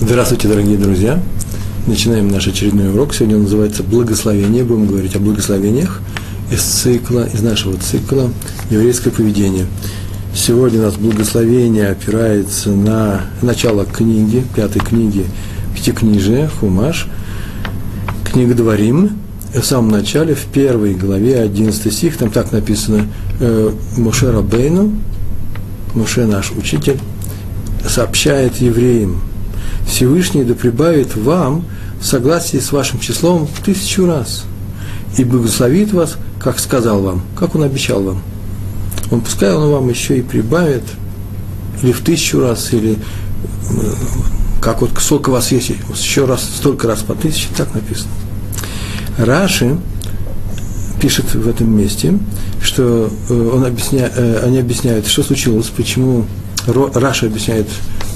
Здравствуйте, дорогие друзья! Начинаем наш очередной урок. Сегодня он называется «Благословение». Будем говорить о благословениях из цикла, из нашего цикла «Еврейское поведение». Сегодня у нас благословение опирается на начало книги, пятой книги Пятикнижия, Хумаш, книга Дворим. В самом начале, в первой главе, 11 стих, там так написано э, «Моше Рабейну», Моше наш учитель, сообщает евреям, Всевышний да прибавит вам в согласии с вашим числом в тысячу раз и благословит вас, как сказал вам, как он обещал вам. Он пускай он вам еще и прибавит, или в тысячу раз, или э, как вот сколько у вас есть, еще раз, столько раз по тысяче, так написано. Раши пишет в этом месте, что э, он объясня, э, они объясняют, что случилось, почему Раши объясняет,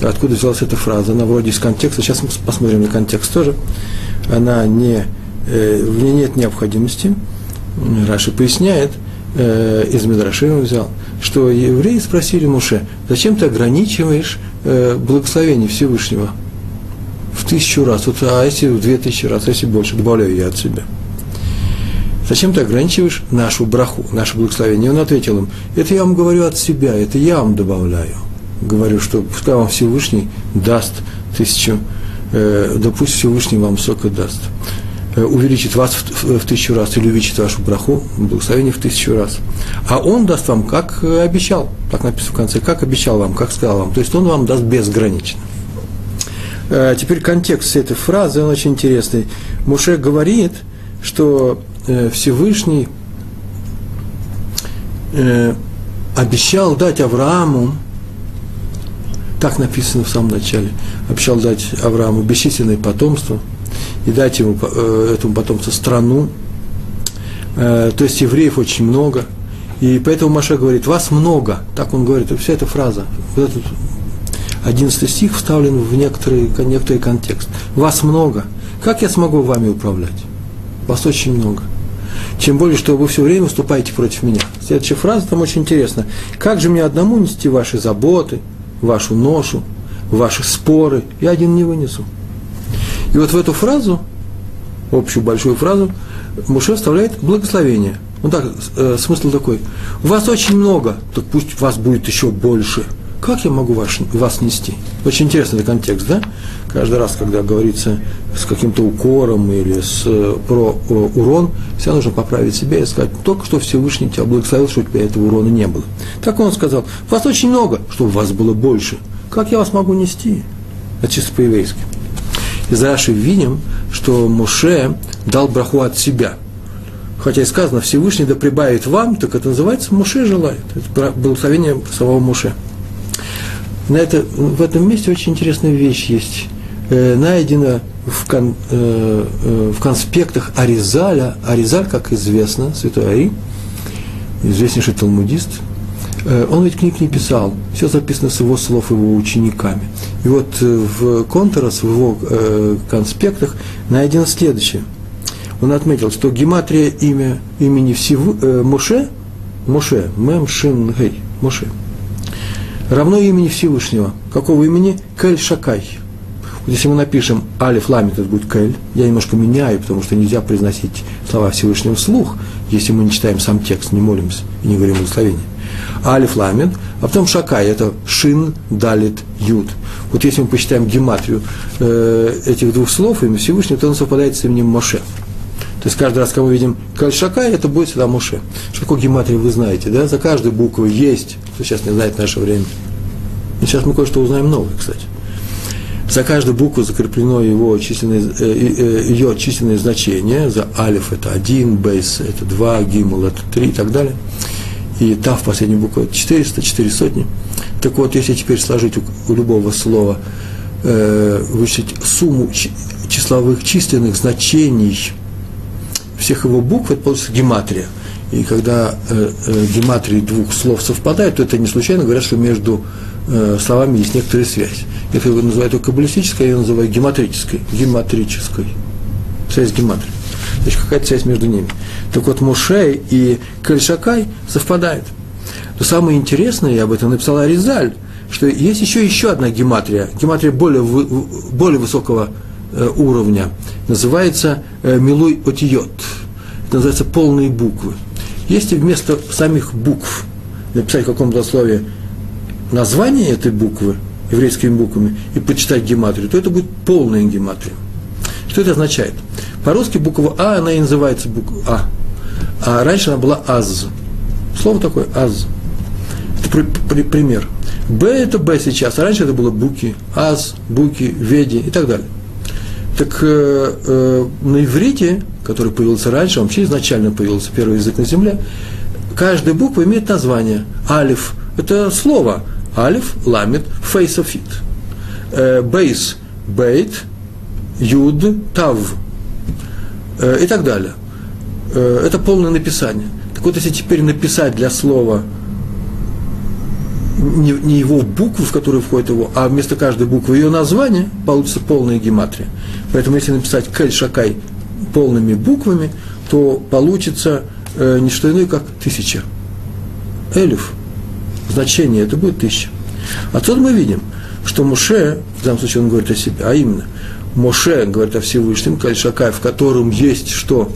откуда взялась эта фраза. Она вроде из контекста. Сейчас мы посмотрим на контекст тоже. Она не, э, в ней нет необходимости. Раши поясняет, э, из мидраша он взял, что евреи спросили Моше, зачем ты ограничиваешь э, благословение Всевышнего в тысячу раз, вот, а если в две тысячи раз, а если больше, добавляю я от себя. Зачем ты ограничиваешь нашу браху, наше благословение? И он ответил им, это я вам говорю от себя, это я вам добавляю говорю, что пускай вам Всевышний даст тысячу, э, да пусть Всевышний вам сока даст. Э, увеличит вас в, в, в тысячу раз или увеличит вашу браху, благословение в тысячу раз. А он даст вам, как э, обещал, так написано в конце, как обещал вам, как сказал вам. То есть он вам даст безгранично. Э, теперь контекст этой фразы, он очень интересный. Муше говорит, что э, Всевышний э, обещал дать Аврааму так написано в самом начале. Обещал дать Аврааму бесчисленное потомство и дать ему, э, этому потомству страну. Э, то есть евреев очень много. И поэтому Маша говорит, вас много. Так он говорит, вся эта фраза. Вот этот 11 стих вставлен в некоторый, некоторый контекст. Вас много. Как я смогу вами управлять? Вас очень много. Тем более, что вы все время выступаете против меня. Следующая фраза там очень интересна. Как же мне одному нести ваши заботы, вашу ношу, ваши споры, я один не вынесу. И вот в эту фразу, общую большую фразу, Муше вставляет благословение. Ну так, э, смысл такой. Вас очень много, так пусть вас будет еще больше. Как я могу вас, вас нести? Очень интересный контекст, да? Каждый раз, когда говорится с каким-то укором или с, э, про э, урон, всегда нужно поправить себя и сказать, только что Всевышний тебя благословил, чтобы у тебя этого урона не было. Так он сказал, вас очень много, чтобы вас было больше. Как я вас могу нести? Это чисто по-еврейски. Из Раши видим, что Муше дал браху от себя. Хотя и сказано, Всевышний да прибавит вам, так это называется Муше желает. Это благословение самого Муше. На это, в этом месте очень интересная вещь есть. Э, найдена в, кон, э, э, в конспектах Аризаля. Аризаль, как известно, святой Ари, известнейший талмудист, э, он ведь книг не писал, все записано с его слов его учениками. И вот э, в Контрас, в его конспектах найдено следующее. Он отметил, что гематрия имя, имени всего, э, Моше, Моше, Мем Шин Гей, Моше – равно имени Всевышнего. Какого имени? Кель Шакай. Вот если мы напишем Алиф Ламит, это будет Кель. Я немножко меняю, потому что нельзя произносить слова Всевышнего вслух, если мы не читаем сам текст, не молимся и не говорим благословение. Алиф Ламит, а потом Шакай, это Шин, Далит, Юд. Вот если мы посчитаем гематрию э, этих двух слов, имя Всевышнего, то он совпадает с именем Моше. То есть каждый раз, когда мы видим Кальшака, это будет всегда Муше. Что такое гематрия, вы знаете, да? За каждой буквой есть, кто сейчас не знает в наше время. И сейчас мы кое-что узнаем новое, кстати. За каждую букву закреплено его численное, э, э, ее численное значение. За алиф это один, бейс это два, гимл это три и так далее. И тав, последняя буква, это 400, 4 сотни. Так вот, если теперь сложить у, у любого слова, э, вычислить сумму числовых численных значений – всех его букв, это получится гематрия. И когда э, э, гематрии двух слов совпадают, то это не случайно говорят, что между э, словами есть некоторая связь. Это его называют каббалистической, я называю гематрической. Гематрической. Связь гематрии. Значит, какая-то связь между ними. Так вот, Мушей и Кальшакай совпадают. Но самое интересное, я об этом написал Аризаль, что есть еще еще одна гематрия, гематрия более, более высокого уровня, называется э, милуй отиот. Это называется полные буквы. Если вместо самих букв написать в каком-то слове название этой буквы еврейскими буквами и почитать гематрию, то это будет полная гематрия. Что это означает? По-русски буква А, она и называется буква А. А раньше она была АЗ. Слово такое АЗ. Это при, при, пример. Б это Б сейчас, а раньше это было буки, аз, буки, веди и так далее. Так э, э, на иврите, который появился раньше, он вообще изначально появился, первый язык на земле, каждая буква имеет название. Алеф – это слово. Алеф, ламед, фей софит. Э, бейс – бейт, юд, тав э, и так далее. Э, это полное написание. Так вот, если теперь написать для слова не, не его букву, в которую входит его, а вместо каждой буквы ее название, получится полная гематрия. Поэтому если написать Кель Шакай полными буквами, то получится э, не что иное, как тысяча. Элиф. Значение это будет тысяча. Отсюда мы видим, что Муше, в данном случае он говорит о себе, а именно, Моше говорит о Всевышнем, Кель Шакай, в котором есть что?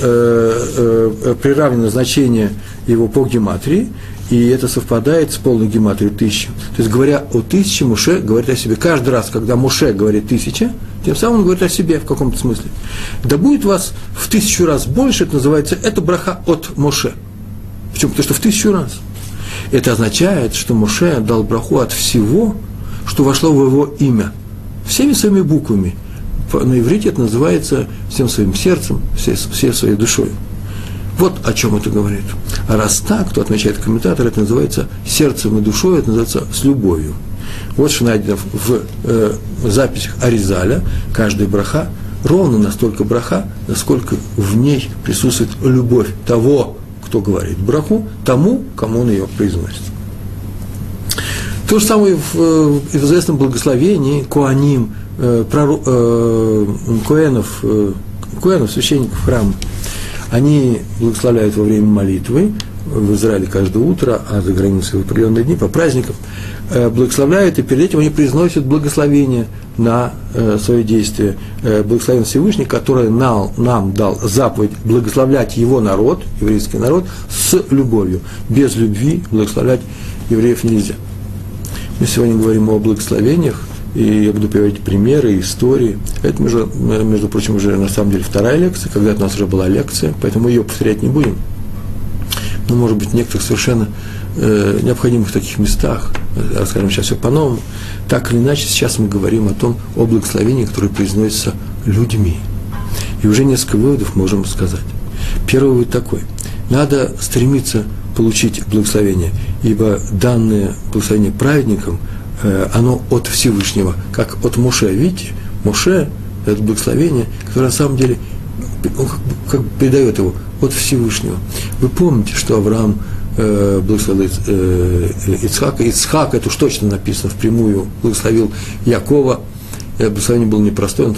Э, э, приравнено значение его по гематрии, и это совпадает с полной гематрией тысячи. То есть, говоря о тысяче, Муше говорит о себе. Каждый раз, когда Муше говорит тысяча, тем самым он говорит о себе в каком-то смысле. Да будет вас в тысячу раз больше, это называется, это браха от Муше. Почему? Потому что в тысячу раз. Это означает, что Муше дал браху от всего, что вошло в его имя. Всеми своими буквами. На иврите это называется всем своим сердцем, всей, всей своей душой. Вот о чем это говорит. А раз так, то отмечает комментатор, это называется сердцем и душой, это называется с любовью. Вот что найдено в э, записях Аризаля, каждая браха, ровно настолько браха, насколько в ней присутствует любовь того, кто говорит браху, тому, кому он ее произносит. То же самое в, э, в известном благословении Куаним, э, прору, э, Куэнов, э, Куэнов, священников храма, они благословляют во время молитвы, в Израиле каждое утро, а за границей в определенные дни, по праздникам, э, благословляют, и перед этим они произносят благословение на э, свои действия. Э, благословен Всевышний, который нам, нам дал заповедь благословлять его народ, еврейский народ, с любовью. Без любви благословлять евреев нельзя. Мы сегодня говорим о благословениях, и я буду приводить примеры, истории. Это, между, между прочим, уже на самом деле вторая лекция, когда-то у нас уже была лекция, поэтому ее повторять не будем. Но, может быть, в некоторых совершенно э, необходимых таких местах, э, расскажем сейчас все по-новому, так или иначе, сейчас мы говорим о том, о благословении, которое произносится людьми. И уже несколько выводов можем сказать. Первый вывод такой. Надо стремиться получить благословение, ибо данное благословение праведникам – Э, оно от Всевышнего, как от Моше. Видите, Моше – это благословение, которое на самом деле он как, как передает его от Всевышнего. Вы помните, что Авраам э, благословил э, Ицхака. Ицхак, это уж точно написано впрямую, благословил Якова – благословение было непростое, он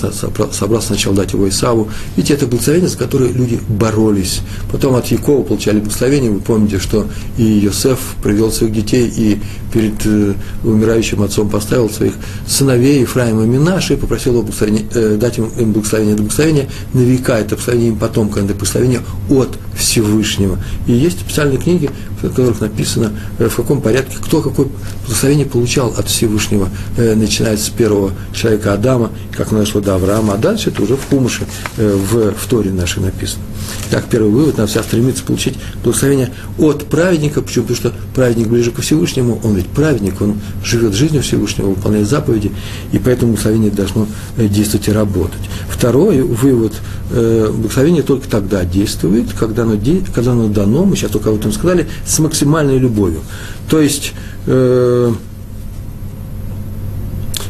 собрался сначала дать его Исаву. Видите, это благословение, за которое люди боролись. Потом от Якова получали благословение. Вы помните, что и Йосеф привел своих детей и перед э, умирающим отцом поставил своих сыновей Ефраима и Минаши и попросил его э, дать им, им благословение. Это благословение на века, это благословение им потомкам, это благословение от Всевышнего. И есть специальные книги, в которых написано, э, в каком порядке, кто какое благословение получал от Всевышнего, э, начиная с первого человека Адама, как оно дошло до Авраама, а дальше это уже в Хумыше, э, в, в Торе нашей написано. Так, первый вывод, нам вся стремится получить благословение от праведника, почему? Потому что праведник ближе ко Всевышнему, он ведь праведник, он живет жизнью Всевышнего, выполняет заповеди, и поэтому благословение должно действовать и работать. Второй вывод, благословение только тогда действует, когда оно, когда оно дано, мы сейчас только об этом сказали, с максимальной любовью. То есть, э,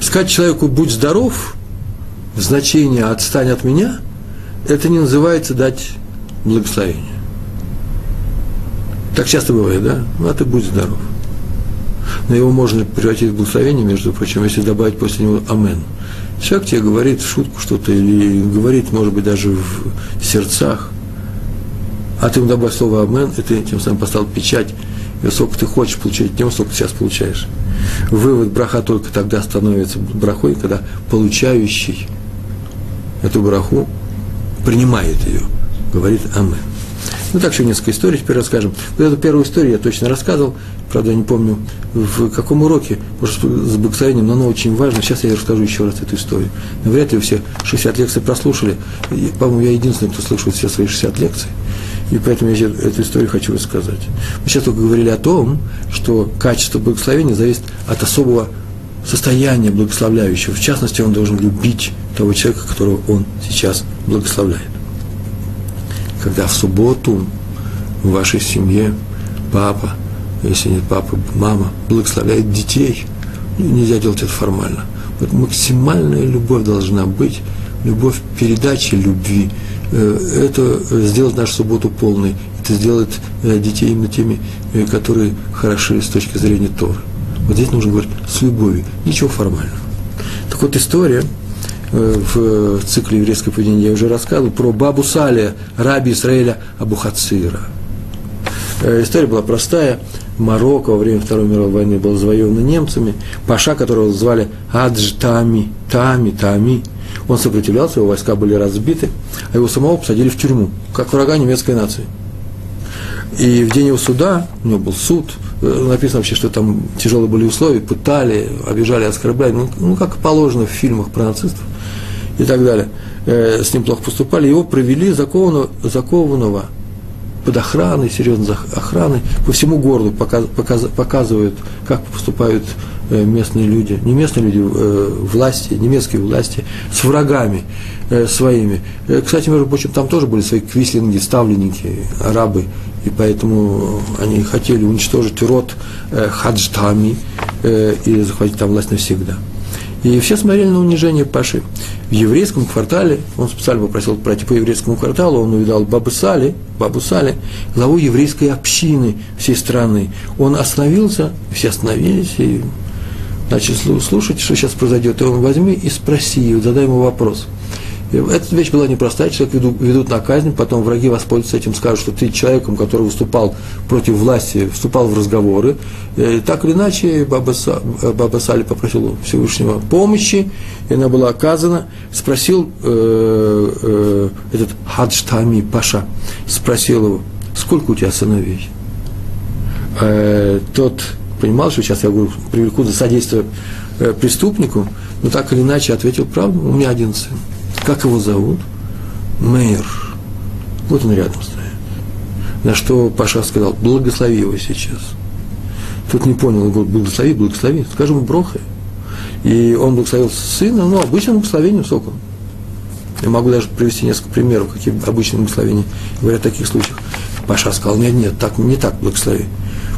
сказать человеку «будь здоров», значение «отстань от меня», это не называется дать благословение. Так часто бывает, да? Ну, а ты будь здоров. Но его можно превратить в благословение, между прочим, если добавить после него «Амен». Человек тебе говорит в шутку что-то или говорит, может быть, даже в сердцах – а ты ему добавь слово «амен», и ты тем самым поставил печать и сколько ты хочешь получать, тем, сколько ты сейчас получаешь. Вывод браха только тогда становится брахой, когда получающий эту браху принимает ее, говорит Амен. Ну, так еще несколько историй теперь расскажем. Вот эту первую историю я точно рассказывал, правда, я не помню, в каком уроке, может, с благословением, но она очень важна. Сейчас я расскажу еще раз эту историю. Но вряд ли все 60 лекций прослушали. По-моему, я единственный, кто слышал все свои 60 лекций. И поэтому я эту историю хочу рассказать. Мы сейчас только говорили о том, что качество благословения зависит от особого состояния благословляющего. В частности, он должен любить того человека, которого он сейчас благословляет когда в субботу в вашей семье папа, если нет папы, мама, благословляет детей, ну, нельзя делать это формально. Вот максимальная любовь должна быть, любовь передачи любви. Э, это сделает нашу субботу полной. Это сделает э, детей именно теми, э, которые хороши с точки зрения Торы. Вот здесь нужно говорить с любовью, ничего формального. Так вот, история – в цикле еврейского поведения я уже рассказывал, про бабу Салия, раби Израиля Абухацира. Э, история была простая. Марокко во время Второй мировой войны был завоеван немцами. Паша, которого звали Адж Тами, Тами, Тами, он сопротивлялся, его войска были разбиты, а его самого посадили в тюрьму, как врага немецкой нации. И в день его суда, у него был суд, э, написано вообще, что там тяжелые были условия, пытали, обижали, оскорбляли, ну, ну как положено в фильмах про нацистов и так далее, э, с ним плохо поступали, его провели закованного, закованного под охраной, серьезной охраной, по всему городу показ, показ, показывают, как поступают э, местные люди, не местные люди, э, власти, немецкие власти, с врагами э, своими. Э, кстати, между прочим, там тоже были свои квислинги, ставленники, арабы, и поэтому они хотели уничтожить род э, хаджтами э, и захватить там власть навсегда. И все смотрели на унижение Паши. В еврейском квартале, он специально попросил пройти по еврейскому кварталу, он увидал Бабу Сали, Бабу Сали, главу еврейской общины всей страны. Он остановился, все остановились и начали слушать, что сейчас произойдет. И он возьми и спроси, задай ему вопрос – эта вещь была непростая, человек ведут, ведут на казнь, потом враги воспользуются этим, скажут, что ты человеком, который выступал против власти, вступал в разговоры. И э, так или иначе, Баба, Баба Сали попросил Всевышнего помощи, и она была оказана. Спросил э, э, этот Хаджтами Паша, спросил его, сколько у тебя сыновей? Э, тот понимал, что сейчас я говорю, привлеку за содействие э, преступнику, но так или иначе ответил правду, у меня один сын. Как его зовут? Мейер. Вот он рядом стоит. На что Паша сказал, благослови его сейчас. Тут не понял, он говорит, благослови, благослови. Скажем, брохай. И он благословил сына, ну, обычным благословением соком. Я могу даже привести несколько примеров, какие обычные благословения говорят в таких случаях. Паша сказал, нет, нет, так, не так благослови.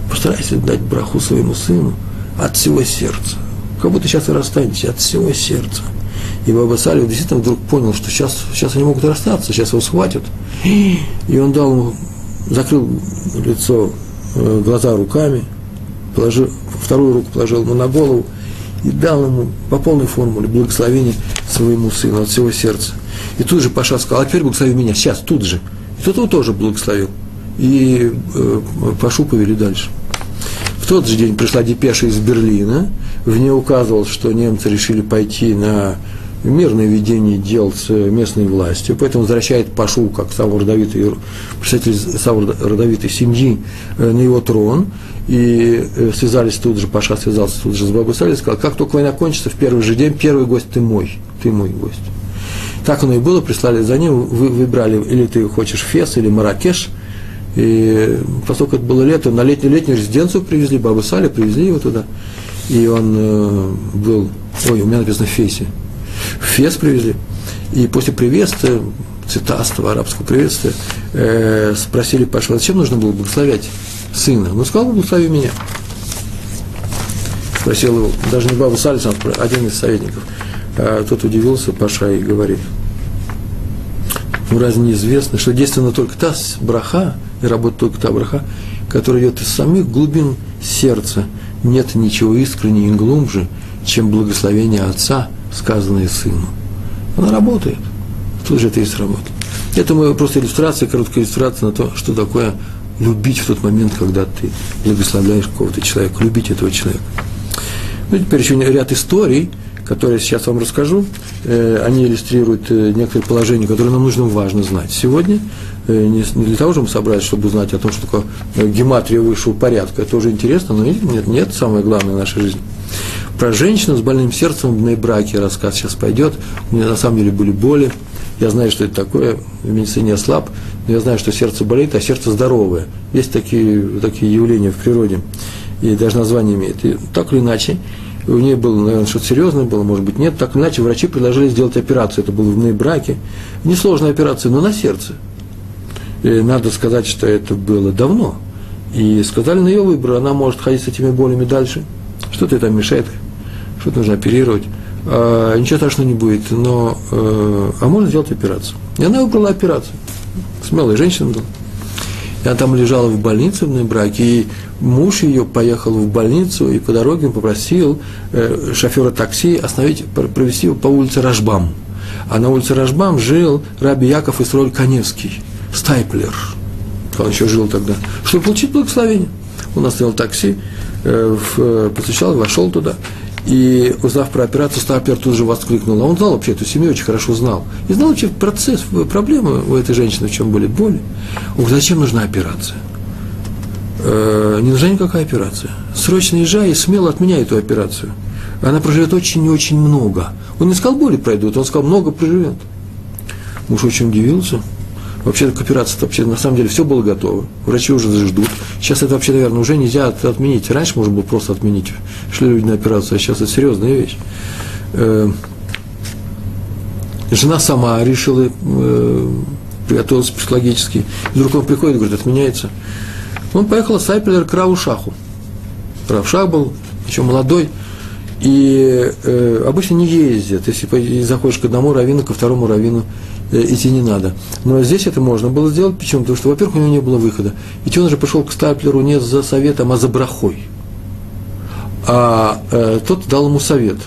Постарайся дать браху своему сыну от всего сердца. Как будто сейчас вы расстанетесь от всего сердца. И Баба Салих действительно вдруг понял, что сейчас, сейчас они могут расстаться, сейчас его схватят. И он дал ему, закрыл лицо, э, глаза руками, положил, вторую руку положил ему на голову и дал ему по полной формуле благословение своему сыну от всего сердца. И тут же Паша сказал, а теперь благослови меня, сейчас, тут же. И тот его тоже благословил. И э, Пашу повели дальше. В тот же день пришла депеша из Берлина, в ней указывалось, что немцы решили пойти на мирное ведение дел с местной властью, поэтому возвращает Пашу, как самый родовитый, представитель самой родовитой семьи, э, на его трон, и э, связались тут же, Паша связался тут же с Бабой Сали, сказал, как только война кончится, в первый же день, первый гость ты мой, ты мой гость. Так оно и было, прислали за ним, вы выбрали, или ты хочешь Фес, или Маракеш, и поскольку это было лето, на летнюю, летнюю резиденцию привезли, Бабу Сали, привезли его туда, и он э, был, ой, у меня написано Феси, в Фес привезли. И после приветствия, цитатства, арабского приветствия, э, спросили Паша, зачем нужно было благословлять сына? Ну, сказал, благослови меня. Спросил его, даже не Баба Салис, а один из советников. А тот удивился, Паша, и говорит, ну разве не известно, что действенно только та браха, и работает только та браха, которая идет из самих глубин сердца. Нет ничего искреннее и глубже, чем благословение Отца – сказанное сыну. Она работает. Тут же это и сработало. Это мы просто иллюстрация, короткая иллюстрация на то, что такое любить в тот момент, когда ты благословляешь какого-то человека, любить этого человека. Ну, теперь еще ряд историй, которые сейчас вам расскажу, э, они иллюстрируют э, некоторые положения, которые нам нужно важно знать сегодня. Э, не, для того, чтобы мы собрались, чтобы узнать о том, что такое гематрия высшего порядка. Это уже интересно, но нет, нет, самое главное в нашей жизни. Про женщину с больным сердцем в браке рассказ сейчас пойдет. У меня на самом деле были боли. Я знаю, что это такое, в медицине я слаб, но я знаю, что сердце болит, а сердце здоровое. Есть такие, такие явления в природе, и даже название имеет. И так или иначе, у нее было, наверное, что-то серьезное было, может быть, нет. Так иначе, врачи предложили сделать операцию. Это было в браке. Несложная операция, но на сердце. И надо сказать, что это было давно. И сказали на ее выбор, она может ходить с этими болями дальше. Что-то это мешает, что-то нужно оперировать. А, ничего страшного не будет, но э, а можно сделать операцию. И она выбрала операцию. Смелая женщина была. Она там лежала в больнице в браке, и муж ее поехал в больницу, и по дороге попросил э, шофера такси остановить, провести его по улице Рашбам. А на улице Рашбам жил Раби Яков Исроль Коневский, Стайплер. Он еще жил тогда. Чтобы получить благословение. Он остановил такси, э, э, постучал, вошел туда. И узнав про операцию, Стапер тут же воскликнул. А он знал вообще эту семью, очень хорошо знал. И знал вообще процесс, проблемы у этой женщины, в чем были боли. Он говорит, зачем нужна операция? Э, не нужна никакая операция. Срочно езжай и смело отменяй эту операцию. Она проживет очень и очень много. Он не сказал, боли пройдут, он сказал, много проживет. Муж очень удивился. Вообще к операции вообще на самом деле все было готово. Врачи уже ждут. Сейчас это вообще, наверное, уже нельзя отменить. Раньше можно было просто отменить. Шли люди на операцию, а сейчас это серьезная вещь. Э, жена сама решила, э, приготовилась психологически. И вдруг он приходит и говорит, отменяется. Он поехал с Айпелер к Раушаху. Равшах был еще молодой. И э, обычно не ездят. Если заходишь к одному раввину, ко второму раввину идти не надо. Но здесь это можно было сделать. Почему? Потому что, во-первых, у него не было выхода. Ведь он же пришел к Стаплеру не за советом, а за брахой. А э, тот дал ему совет.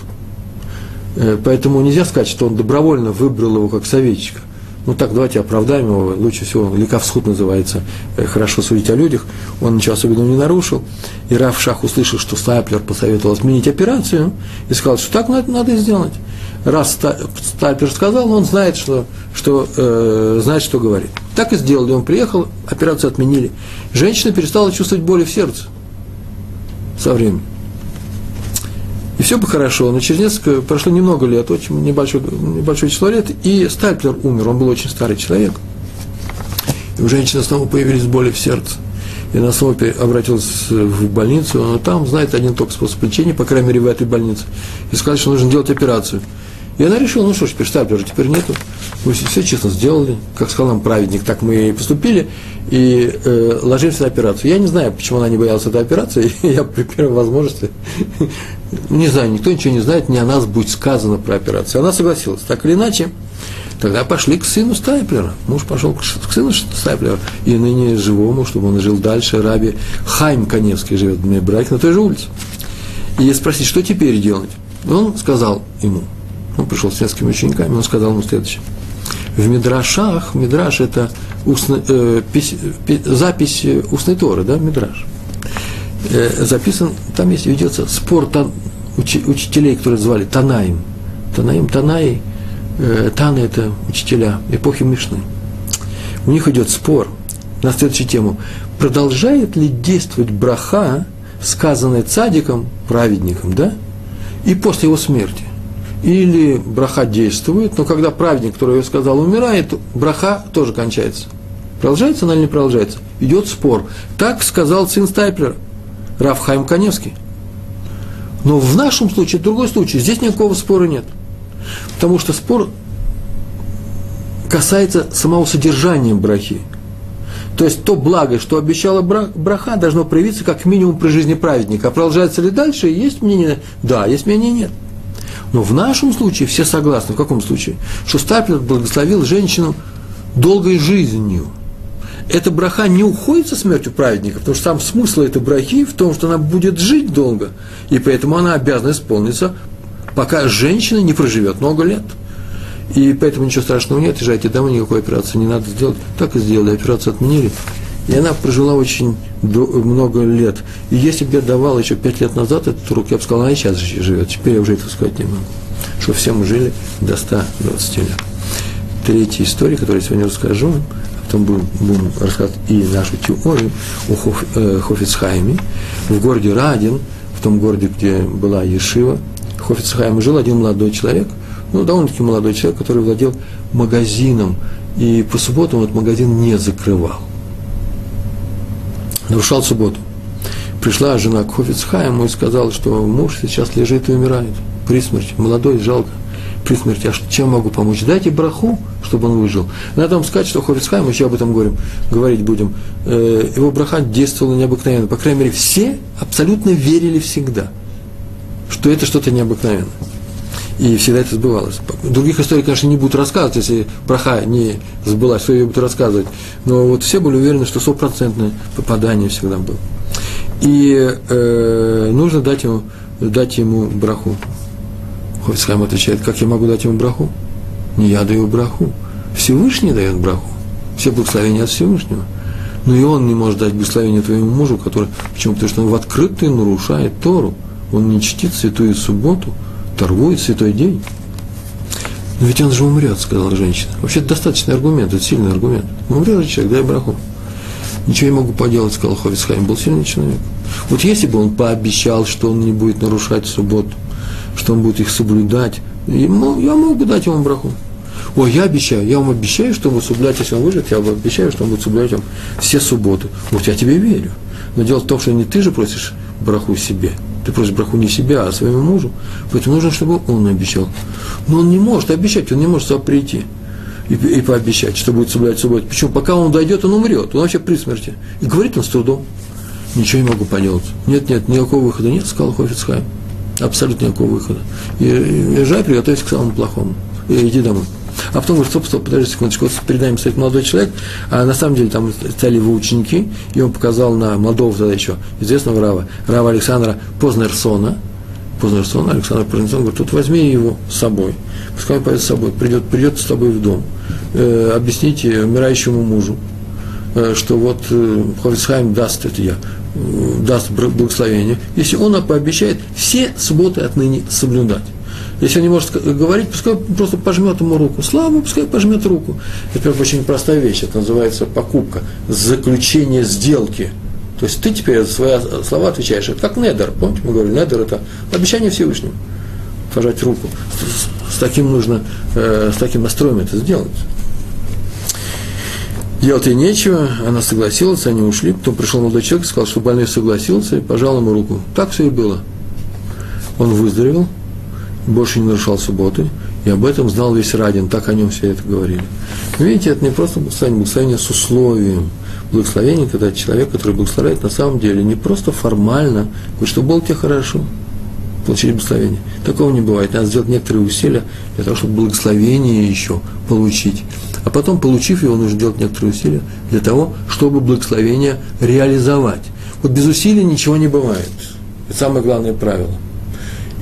Э, поэтому нельзя сказать, что он добровольно выбрал его как советчика. Ну так, давайте оправдаем его. Лучше всего, Лекавсхуд называется, э, хорошо судить о людях. Он ничего особенного не нарушил. И Раф Шах услышал, что Стаплер посоветовал отменить операцию, и сказал, что так надо, надо сделать раз Стайпер сказал, он знает, что, что, э, знает, что говорит. Так и сделали. Он приехал, операцию отменили. Женщина перестала чувствовать боли в сердце со временем. И все бы хорошо, но через несколько, прошло немного лет, очень небольшое, небольшое число лет, и Стайплер умер, он был очень старый человек. И у женщины снова появились боли в сердце. И она снова обратилась в больницу, но там знает один только способ лечения, по крайней мере, в этой больнице. И сказали, что нужно делать операцию. И она решила, ну что ж, теперь стаплера теперь нету. Мы все честно сделали, как сказал нам праведник, так мы и поступили, и э, ложимся на операцию. Я не знаю, почему она не боялась этой операции, я при первой возможности, не знаю, никто ничего не знает, не о нас будет сказано про операцию. Она согласилась, так или иначе. Тогда пошли к сыну Стайплера. Муж пошел к, к сыну Стайплера, и ныне живому, чтобы он жил дальше, Раби Хайм Коневский живет в Мебраке на той же улице. И спросить, что теперь делать? Он сказал ему – он пришел с несколькими учениками, он сказал ему следующее. В Мидрашах, Мидраш – это устно, э, пись, пи, запись устной Торы, да, Мидраш. Э, записан, там есть, ведется спор тан, уч, учителей, которые звали Танаим. Танаим, Танаи, э, Таны – это учителя эпохи Мишны. У них идет спор на следующую тему. Продолжает ли действовать браха, сказанная цадиком, праведником, да, и после его смерти? Или браха действует, но когда праведник, который ее сказал, умирает, браха тоже кончается. Продолжается она или не продолжается? Идет спор. Так сказал сын Стайплера, Рафхайм Коневский. Но в нашем случае, другой случай, здесь никакого спора нет. Потому что спор касается самого содержания брахи. То есть то благо, что обещала браха, должно проявиться как минимум при жизни праведника. А продолжается ли дальше? Есть мнение? Да, есть мнение нет. Но в нашем случае все согласны. В каком случае? Что Стаплер благословил женщину долгой жизнью. Эта браха не уходит со смертью праведника, потому что сам смысл этой брахи в том, что она будет жить долго, и поэтому она обязана исполниться, пока женщина не проживет много лет. И поэтому ничего страшного нет, езжайте домой, никакой операции не надо сделать. Так и сделали, операцию отменили, И она прожила очень много лет. И если бы я давал еще пять лет назад этот урок, я бы сказал, она и сейчас живет. Теперь я уже это сказать не могу. Что все мы жили до 120 лет. Третья история, которую я сегодня расскажу, а потом будем, будем рассказывать и нашу теорию о Хоф, э, Хофицхайме в городе Радин, в том городе, где была Ешива. Хофицхайме жил один молодой человек, ну, довольно-таки молодой человек, который владел магазином, и по субботам этот магазин не закрывал. Нарушал субботу. Пришла жена к Хофицхайму и сказала, что муж сейчас лежит и умирает при смерти, молодой, жалко, при смерти. А чем могу помочь? Дайте браху, чтобы он выжил. Надо вам сказать, что Хофицхайм, еще об этом говорим, говорить будем, э, его браха действовала необыкновенно. По крайней мере, все абсолютно верили всегда, что это что-то необыкновенное. И всегда это сбывалось. Других историй, конечно, не будут рассказывать, если браха не сбылась, что ее будут рассказывать. Но вот все были уверены, что стопроцентное попадание всегда было. И э, нужно дать ему, дать ему браху. Хофицхайм отвечает, как я могу дать ему браху? Не я даю браху. Всевышний дает браху. Все благословения от Всевышнего. Но и он не может дать благословение твоему мужу, который... Почему? Потому что он в открытую нарушает Тору. Он не чтит святую субботу – торгует святой день. Но ведь он же умрет, сказала женщина. Вообще это достаточный аргумент, это сильный аргумент. Умрет же человек, дай браху. Ничего не могу поделать, сказал Ховицхайм, был сильный человек. Вот если бы он пообещал, что он не будет нарушать субботу, что он будет их соблюдать, ему, я мог бы дать ему браху. Ой, я обещаю, я вам обещаю, что он будет соблюдать, если он выживет, я вам обещаю, что он будет соблюдать вам все субботы. Вот я тебе верю. Но дело в том, что не ты же просишь браху себе, ты просишь браху не себя, а своему мужу. Поэтому нужно, чтобы он обещал. Но он не может обещать, он не может сюда прийти и, и пообещать, что будет соблюдать субботу. Почему? Пока он дойдет, он умрет. Он вообще при смерти. И говорит он с трудом. Ничего не могу поделать. Нет, нет, никакого выхода нет, сказал Хофицхайм. Абсолютно никакого выхода. И, и, езжай, приготовься к самому плохому. И иди домой. А потом говорит, стоп, стоп, подожди секундочку, вот перед нами стоит молодой человек, а на самом деле там стояли его ученики, и он показал на молодого тогда еще известного Рава, Рава Александра Познерсона, Познерсона, Александр Познерсон, говорит, тут возьми его с собой, пускай он пойдет с собой, придет, придет с тобой в дом, э, объясните умирающему мужу, э, что вот э, Хофицхайм даст, это я, э, даст благословение, если он пообещает все субботы отныне соблюдать. Если он не может говорить, пускай просто пожмет ему руку. Слава, пускай пожмет руку. Это очень простая вещь, это называется покупка, заключение сделки. То есть ты теперь за свои слова отвечаешь. Это как недер. Помните, мы говорили, недер – это обещание Всевышнему. Пожать руку. С, с таким нужно, э, с таким настроем это сделать. Делать ей нечего, она согласилась, они ушли, потом пришел молодой человек, сказал, что больной согласился, и пожал ему руку. Так все и было. Он выздоровел, больше не нарушал субботы, и об этом знал весь Радин, так о нем все это говорили. Видите, это не просто благословение, благословение с условием. Благословение, когда человек, который благословляет на самом деле, не просто формально, говорит, что Бог тебе хорошо, получить благословение. Такого не бывает. Надо сделать некоторые усилия для того, чтобы благословение еще получить. А потом, получив его, нужно делать некоторые усилия для того, чтобы благословение реализовать. Вот без усилий ничего не бывает. Это самое главное правило.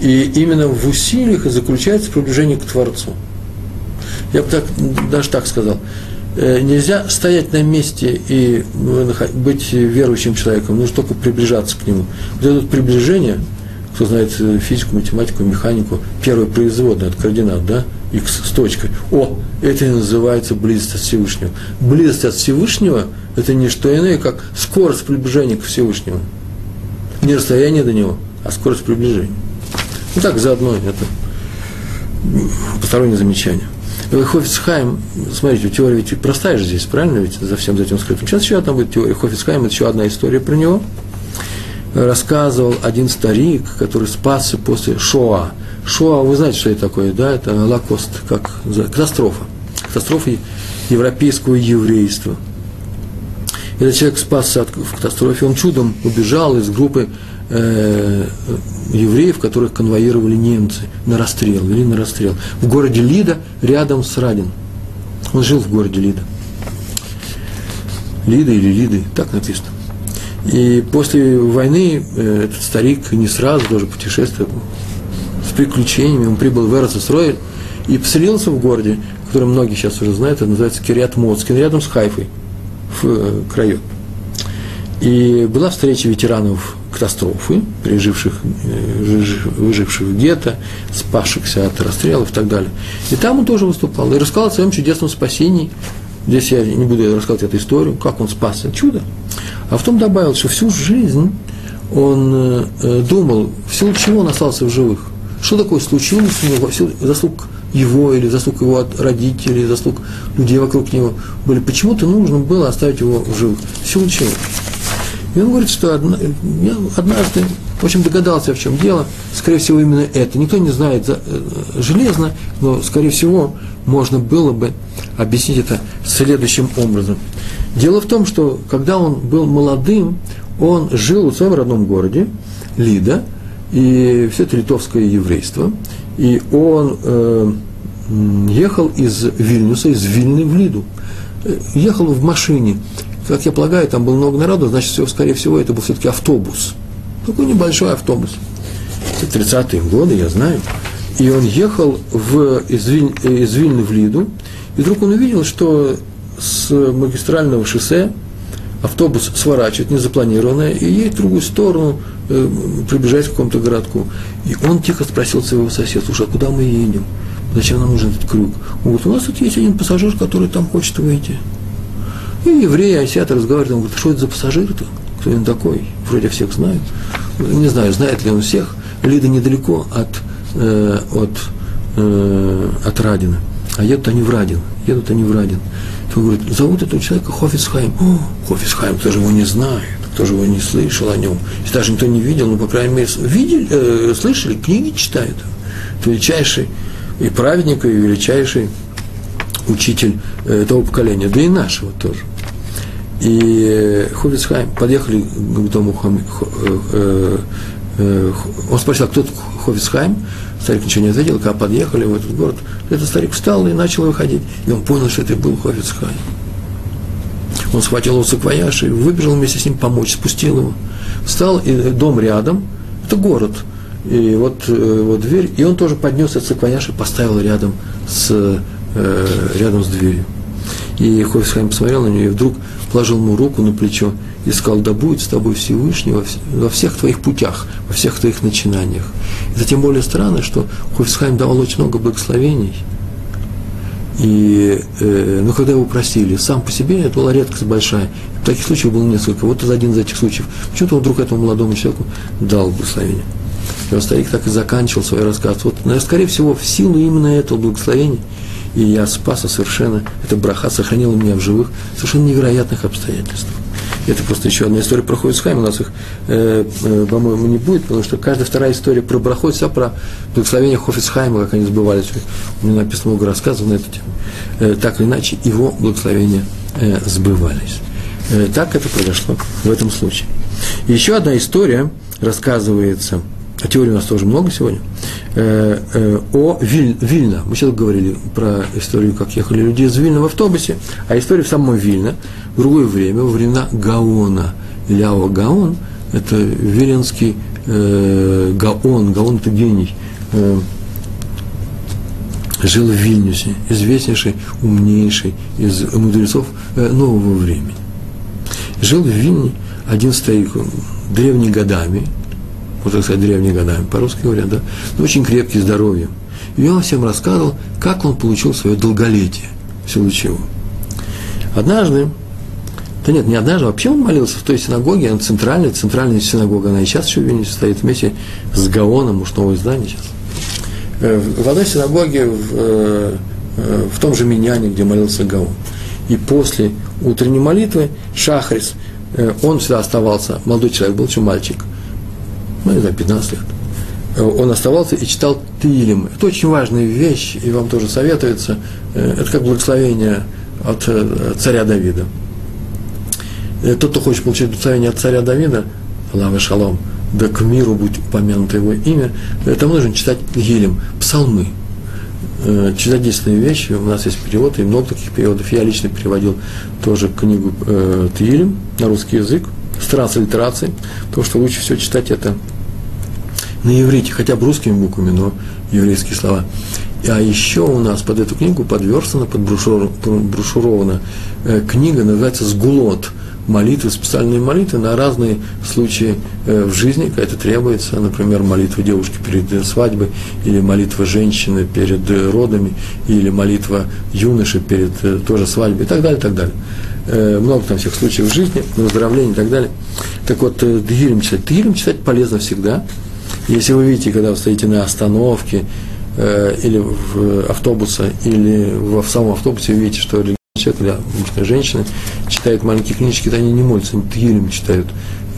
И именно в усилиях и заключается приближение к Творцу. Я бы так, даже так сказал. Э, нельзя стоять на месте и быть верующим человеком, нужно только приближаться к нему. Вот это приближение, кто знает э, физику, математику, механику, первое производное от координат, да, x с точкой. О, это и называется близость от Всевышнего. Близость от Всевышнего – это не что иное, как скорость приближения к Всевышнему. Не расстояние до него, а скорость приближения. Ну так, заодно это постороннее замечание. Хофицхайм, смотрите, теория ведь простая же здесь, правильно ведь, за всем за этим скрытым. Сейчас еще одна будет теория. Хофицхайм, это еще одна история про него. Рассказывал один старик, который спасся после Шоа. Шоа, вы знаете, что это такое, да? Это Лакост, как катастрофа. Катастрофа европейского еврейства. Этот человек спасся от, в катастрофе, он чудом убежал из группы э, евреев, которых конвоировали немцы на расстрел, вели на расстрел. В городе Лида, рядом с Радин. Он жил в городе Лида. Лида или Лиды, так написано. И после войны э, этот старик не сразу тоже путешествовал с приключениями. Он прибыл в Эрцесройль и поселился в городе, который многие сейчас уже знают, это называется Кириат Моцкин, рядом с Хайфой, в э, краю. И была встреча ветеранов катастрофы, переживших, э, выживших в гетто, спасшихся от расстрелов и так далее. И там он тоже выступал и рассказал о своем чудесном спасении. Здесь я не буду рассказывать эту историю, как он спасся, чудо. А потом добавил, что всю жизнь он э, думал, в силу чего он остался в живых. Что такое случилось у него, в заслуг его, или заслуг его родителей, заслуг людей вокруг него были. Почему-то нужно было оставить его в живых. В силу чего? И он говорит, что одна, я однажды, в общем, догадался, в чем дело. Скорее всего, именно это. Никто не знает э, железно, но, скорее всего, можно было бы объяснить это следующим образом. Дело в том, что когда он был молодым, он жил в своем родном городе, Лида, и все это литовское еврейство, и он э, ехал из Вильнюса, из Вильны в Лиду. Э, ехал в машине, как я полагаю, там было много народу, значит, все, скорее всего, это был все-таки автобус. Такой небольшой автобус. Это 30-е годы, я знаю. И он ехал в, из, Виль, в Лиду, и вдруг он увидел, что с магистрального шоссе автобус сворачивает незапланированно и едет в другую сторону, э, приближаясь к какому-то городку. И он тихо спросил своего соседа, слушай, а куда мы едем? Зачем нам нужен этот крюк? Он говорит, у нас тут есть один пассажир, который там хочет выйти. И евреи, азиаты разговаривают, он говорит, что это за пассажир-то? Кто он такой? Вроде всех знают. Не знаю, знает ли он всех. Лида недалеко от, э, от, э, от Радина. А едут они в Радин. Едут они в Радин. То говорит, зовут этого человека Хофисхайм. О, Хофисхайм, кто же его не знает, кто же его не слышал о нем. Если даже никто не видел, ну, по крайней мере, видели, э, слышали, книги читают. Величайший и праведник, и величайший учитель э, этого поколения, да и нашего тоже. И Хофицхайм подъехали к дому э, э, он спросил, «А кто Хофицхайм? Старик ничего не ответил, когда подъехали в этот город. Этот старик встал и начал выходить. И он понял, что это был Хофицхайм. Он схватил его саквояж и выбежал вместе с ним помочь, спустил его. Встал, и дом рядом, это город. И вот, вот дверь, и он тоже поднес этот саквояж и поставил рядом с, рядом с дверью. И Хофисхайм посмотрел на нее и вдруг положил ему руку на плечо и сказал, да будет с тобой Всевышний во, во всех твоих путях, во всех твоих начинаниях. Это тем более странно, что Хофисхайм давал очень много благословений. И, э, ну, когда его просили, сам по себе это была редкость большая. Таких случаев было несколько. Вот один из этих случаев. Почему-то он вдруг этому молодому человеку дал благословение. И вот старик так и заканчивал свой рассказ. Вот, наверное, скорее всего, в силу именно этого благословения – и я спаса совершенно, эта браха сохранила меня в живых, совершенно невероятных обстоятельствах. Это просто еще одна история про Хойцхайм, у нас их, э, э, по-моему, не будет, потому что каждая вторая история про браху, вся про благословение Хофицхайма, как они сбывались. У меня написано много рассказов на эту тему. Э, так или иначе, его благословения э, сбывались. Э, так это произошло в этом случае. еще одна история рассказывается – а теорий у нас тоже много сегодня, э, э, о Виль, Вильна. Мы сейчас говорили про историю, как ехали люди из Вильна в автобусе, а история в самом Вильна в другое время, во времена Гаона. Ляо Гаон – это виленский э, Гаон, Гаон – это гений, э, жил в Вильнюсе, известнейший, умнейший из мудрецов э, нового времени. Жил в Вильне один старик, древний годами, можно сказать, древние годами, по-русски говорят, да, но очень крепкий, здоровьем. И он всем рассказывал, как он получил свое долголетие, в силу чего. Однажды, да нет, не однажды, вообще он молился в той синагоге, она центральная, центральная синагога, она и сейчас еще в Вильнюсе стоит вместе с Гаоном, уж новое здание сейчас. Э, в одной синагоге, в, э, э, в том же Миняне, где молился Гаон. И после утренней молитвы Шахрис, он всегда оставался, молодой человек был еще мальчик – ну, не знаю, 15 лет, он оставался и читал Тилим. Это очень важная вещь, и вам тоже советуется. Э, это как благословение от э, царя Давида. Э, тот, кто хочет получить благословение от царя Давида, Аллах Шалом, да к миру будет упомянуто его имя, тому нужно читать Гилем, псалмы. Чудодейственные вещи, у нас есть перевод, и много таких переводов. Я лично переводил тоже книгу э, Тилим на русский язык, с транслитерацией, потому что лучше всего читать это на иврите, хотя бы русскими буквами, но еврейские слова. А еще у нас под эту книгу подверстана, подброшурована э, книга, называется «Сгулот». молитвы, специальные молитвы на разные случаи э, в жизни, когда это требуется, например, молитва девушки перед э, свадьбой, или молитва женщины перед родами, или молитва юноши перед тоже свадьбой и так далее, и так далее. Много там всех случаев в жизни, выздоровления и так далее. Так вот, Тегилем читать. Тегилем читать полезно всегда. Если вы видите, когда вы стоите на остановке, или в автобусе, или в самом автобусе, вы видите, что человек, или мужчина, женщина, читают маленькие книжки, то они не молятся, они тгилем читают,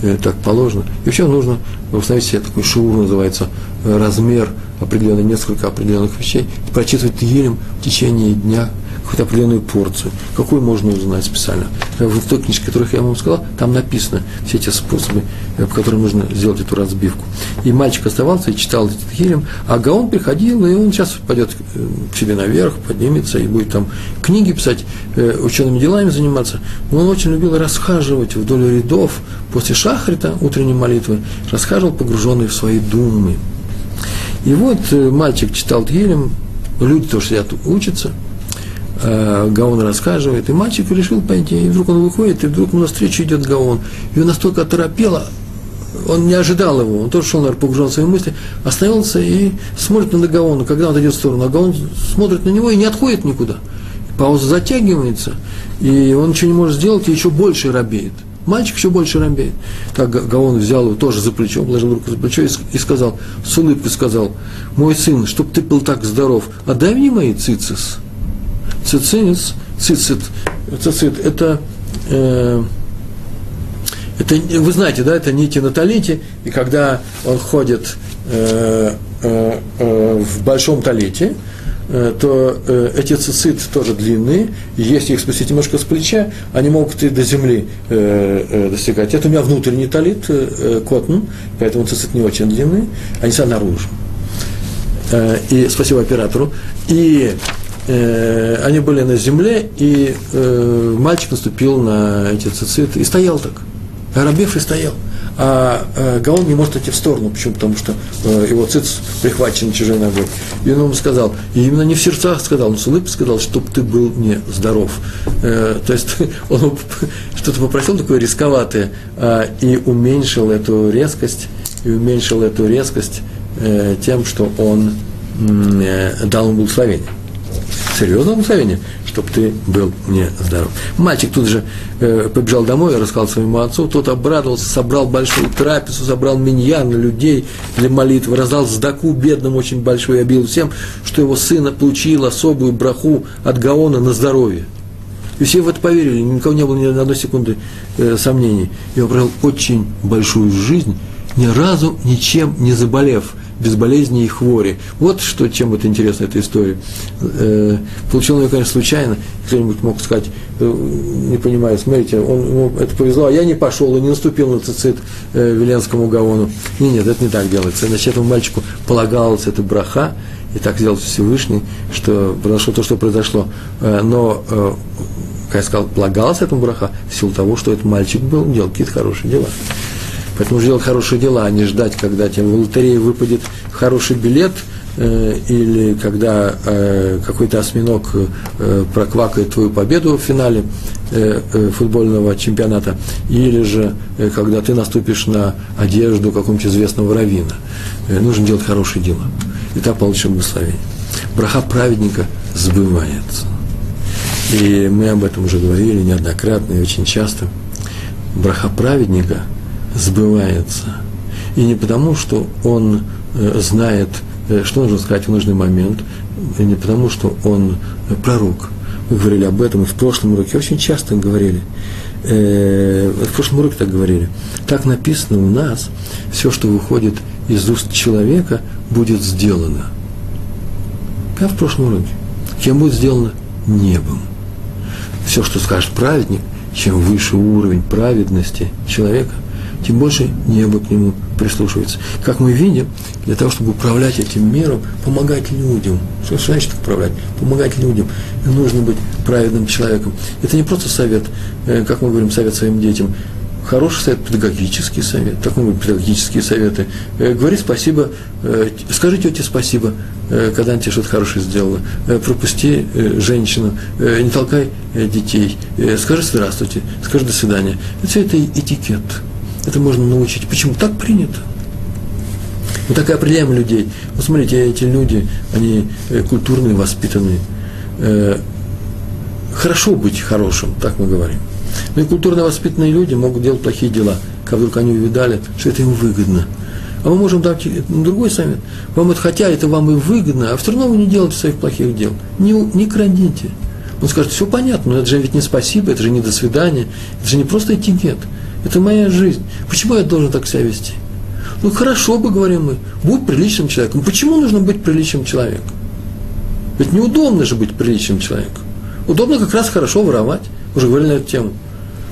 э, так положено. И вообще нужно установить себе такой шур, называется, э, размер определенный, несколько определенных вещей, прочитывать тгилем в течение дня, какую-то определенную порцию. Какую можно узнать специально? В той книжке, которых я вам сказал, там написано все эти способы, э, по которым нужно сделать эту разбивку. И мальчик оставался и читал этот хилем, а Гаон приходил, и он сейчас пойдет э, к себе наверх, поднимется и будет там книги писать, э, учеными делами заниматься. Но он очень любил расхаживать вдоль рядов после шахрита, утренней молитвы, расхаживал, погруженный в свои думы. И вот мальчик читал Тгилем, люди тоже сидят, учатся – э, Гаон рассказывает, и мальчик решил пойти, и вдруг он выходит, и вдруг ему навстречу идет Гаон. И он настолько оторопело, он не ожидал его, он тоже шел, наверное, погружен в свои мысли, остановился и смотрит на Гаона, когда он идет в сторону, а Гаон смотрит на него и не отходит никуда. Пауза затягивается, и он ничего не может сделать, и еще больше робеет. Мальчик еще больше робеет. Так Гаон взял его тоже за плечо, положил руку за плечо и сказал, с улыбкой сказал, мой сын, чтоб ты был так здоров, отдай мне мои цицис цицинец, цицит, цицит, это, э, это, вы знаете, да, это нити на талите, и когда он ходит э, э, э, в большом талите, э, то э, эти цицит тоже длинные, и если их спустить немножко с плеча, они могут и до земли э, достигать. Это у меня внутренний талит, э, котн, поэтому цицит не очень длинные, они снаружи. Э, и спасибо оператору. И э, они были на земле, и э, мальчик наступил на эти цициты и стоял так. Оробевший стоял. А э, Гаон не может идти в сторону. Почему? Потому что э, его циц прихвачен чужой ногой. И он ему сказал, и именно не в сердцах сказал, он с улыбкой сказал, чтобы ты был не здоров. Э, то есть он что-то попросил такое рисковатое, э, и уменьшил эту резкость, и уменьшил эту резкость э, тем, что он э, дал ему благословение серьезное благословение, чтобы ты был не здоров. Мальчик тут же э, побежал домой и рассказал своему отцу, тот обрадовался, собрал большую трапезу, собрал миньян людей для молитвы, раздал сдаку бедным очень большой, и объявил всем, что его сына получил особую браху от Гаона на здоровье. И все в это поверили, никого не было ни одной секунды э, сомнений. И он прожил очень большую жизнь, ни разу ничем не заболев – без болезней и хвори. Вот что, чем это интересна эта история. Э, получил ее, конечно, случайно. Кто-нибудь мог сказать, э, не понимаю, смотрите, он, ему это повезло, а я не пошел и не наступил на цицит э, Веленскому Гаону. Нет, нет, это не так делается. Значит, этому мальчику полагалась эта браха, и так сделал Всевышний, что произошло то, что произошло. Но, как я сказал, полагалась этому браха в силу того, что этот мальчик был, делал какие-то хорошие дела. Поэтому делать хорошие дела, а не ждать, когда тебе в лотерее выпадет хороший билет, э, или когда э, какой-то осьминог э, проквакает твою победу в финале футбольного чемпионата, или же когда ты наступишь на одежду какого-нибудь известного равина. Нужно делать хорошие дела. И так получишь благословение. Браха праведника сбывается. И мы об этом уже говорили неоднократно и очень часто. Браха праведника – сбывается. И не потому, что он э, знает, э, что нужно сказать в нужный момент, и не потому, что он э, пророк. Мы говорили об этом и в прошлом уроке, очень часто говорили. В прошлом уроке так говорили. Так написано у нас, все, что выходит из уст человека, будет сделано. Как в прошлом уроке. Кем будет сделано? Небом. Все, что скажет праведник, чем выше уровень праведности человека, тем больше небо к нему прислушивается. Как мы видим, для того, чтобы управлять этим миром, помогать людям. Что значит управлять? Помогать людям. нужно быть праведным человеком. Это не просто совет, э, как мы говорим, совет своим детям. хороший совет, педагогический совет, так мы педагогические советы. Э, говори спасибо, э, скажи тете спасибо, когда она тебе что-то хорошее сделала. Пропусти женщину, не толкай детей, скажи здравствуйте, скажи до свидания. Все это этикет. Это можно научить. Почему? Так принято. Мы так и определяем людей. Вот смотрите, эти люди, они э, культурные, воспитанные. Э, хорошо быть хорошим, так мы говорим. Но и культурно воспитанные люди могут делать плохие дела, как вдруг они увидали, что это им выгодно. А мы можем дать другой совет. Вам это хотя это вам и выгодно, а все равно вы не делаете своих плохих дел. Не, не крадите. Он скажет, все понятно, но это же ведь не спасибо, это же не до свидания, это же не просто этикет. Это моя жизнь. Почему я должен так себя вести? Ну хорошо бы, говорим мы, будь приличным человеком. Почему нужно быть приличным человеком? Ведь неудобно же быть приличным человеком. Удобно как раз хорошо воровать. Уже говорили на эту тему.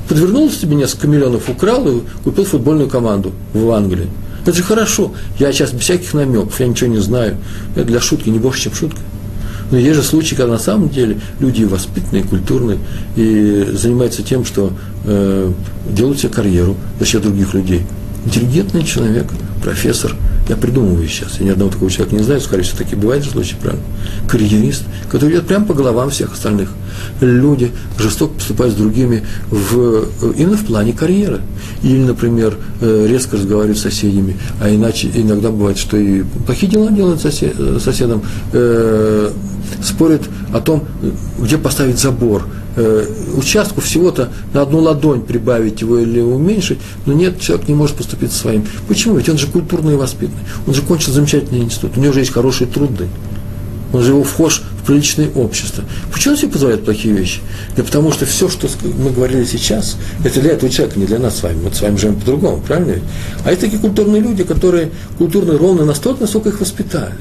Подвернулся тебе несколько миллионов, украл и купил футбольную команду в Англии. Это же хорошо. Я сейчас без всяких намеков, я ничего не знаю. Это для шутки, не больше, чем шутка. Но есть же случаи, когда на самом деле люди воспитанные, культурные и занимаются тем, что э, делают себе карьеру за счет других людей. Интеллигентный человек, профессор, я придумываю сейчас, я ни одного такого человека не знаю, скорее всего, такие бывают же случаи, правильно? Карьерист, который идет прямо по головам всех остальных. Люди жестоко поступают с другими в, именно в плане карьеры. Или, например, э, резко разговаривают с соседями, а иначе иногда бывает, что и плохие дела делают сосед, соседам, э, спорят о том, где поставить забор, э, участку всего-то на одну ладонь прибавить его или уменьшить, но нет, человек не может поступить своим. Почему? Ведь он же культурный и воспитанный. Он же кончил замечательный институт, у него же есть хорошие труды. Он же его вхож в приличное общество. Почему он себе позволяет плохие вещи? Да потому что все, что мы говорили сейчас, это для этого человека, не для нас с вами. Мы с вами живем по-другому, правильно? А это такие культурные люди, которые культурно ровно настолько, насколько их воспитали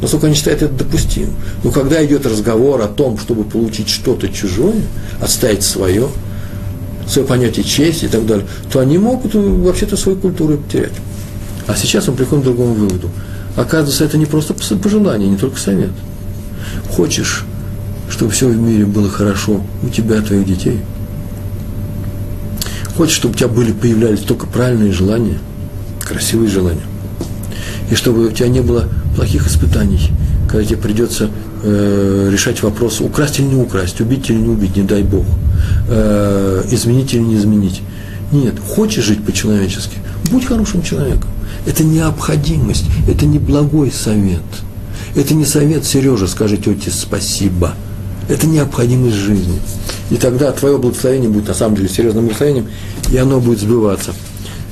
насколько они считают это допустимым. Но когда идет разговор о том, чтобы получить что-то чужое, отставить свое, свое понятие чести и так далее, то они могут вообще-то свою культуру потерять. А сейчас мы приходим к другому выводу. Оказывается, это не просто пожелание, не только совет. Хочешь, чтобы все в мире было хорошо у тебя, твоих детей? Хочешь, чтобы у тебя были, появлялись только правильные желания, красивые желания? И чтобы у тебя не было плохих испытаний, когда тебе придется э, решать вопрос, украсть или не украсть, убить или не убить, не дай Бог, э, изменить или не изменить. Нет, хочешь жить по-человечески, будь хорошим человеком. Это необходимость, это не благой совет. Это не совет, Сережа, скажи тете спасибо. Это необходимость жизни. И тогда твое благословение будет на самом деле серьезным благословением, и оно будет сбываться.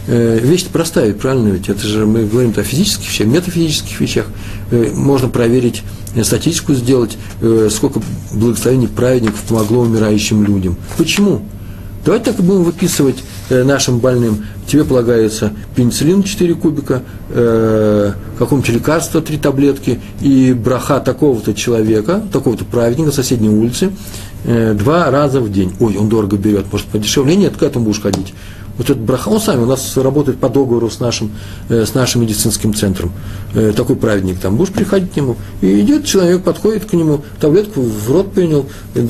Э, вещь простая, правильно ведь? Это же мы говорим о физических вещах, метафизических вещах. Э, можно проверить, э, статистику сделать, сколько благословений праведников помогло умирающим людям. Почему? Давайте так и будем выписывать нашим больным. Тебе полагается пенициллин 4 кубика, э, какому-нибудь лекарство 3 таблетки и браха такого-то человека, такого-то праведника соседней улицы, два раза в день. Ой, он дорого берет, может подешевле? Нет, к этому будешь ходить вот этот браха, сами у нас работает по договору с нашим, э, с нашим медицинским центром, э, такой праведник там, будешь приходить к нему, и идет человек, подходит к нему, таблетку в рот принял,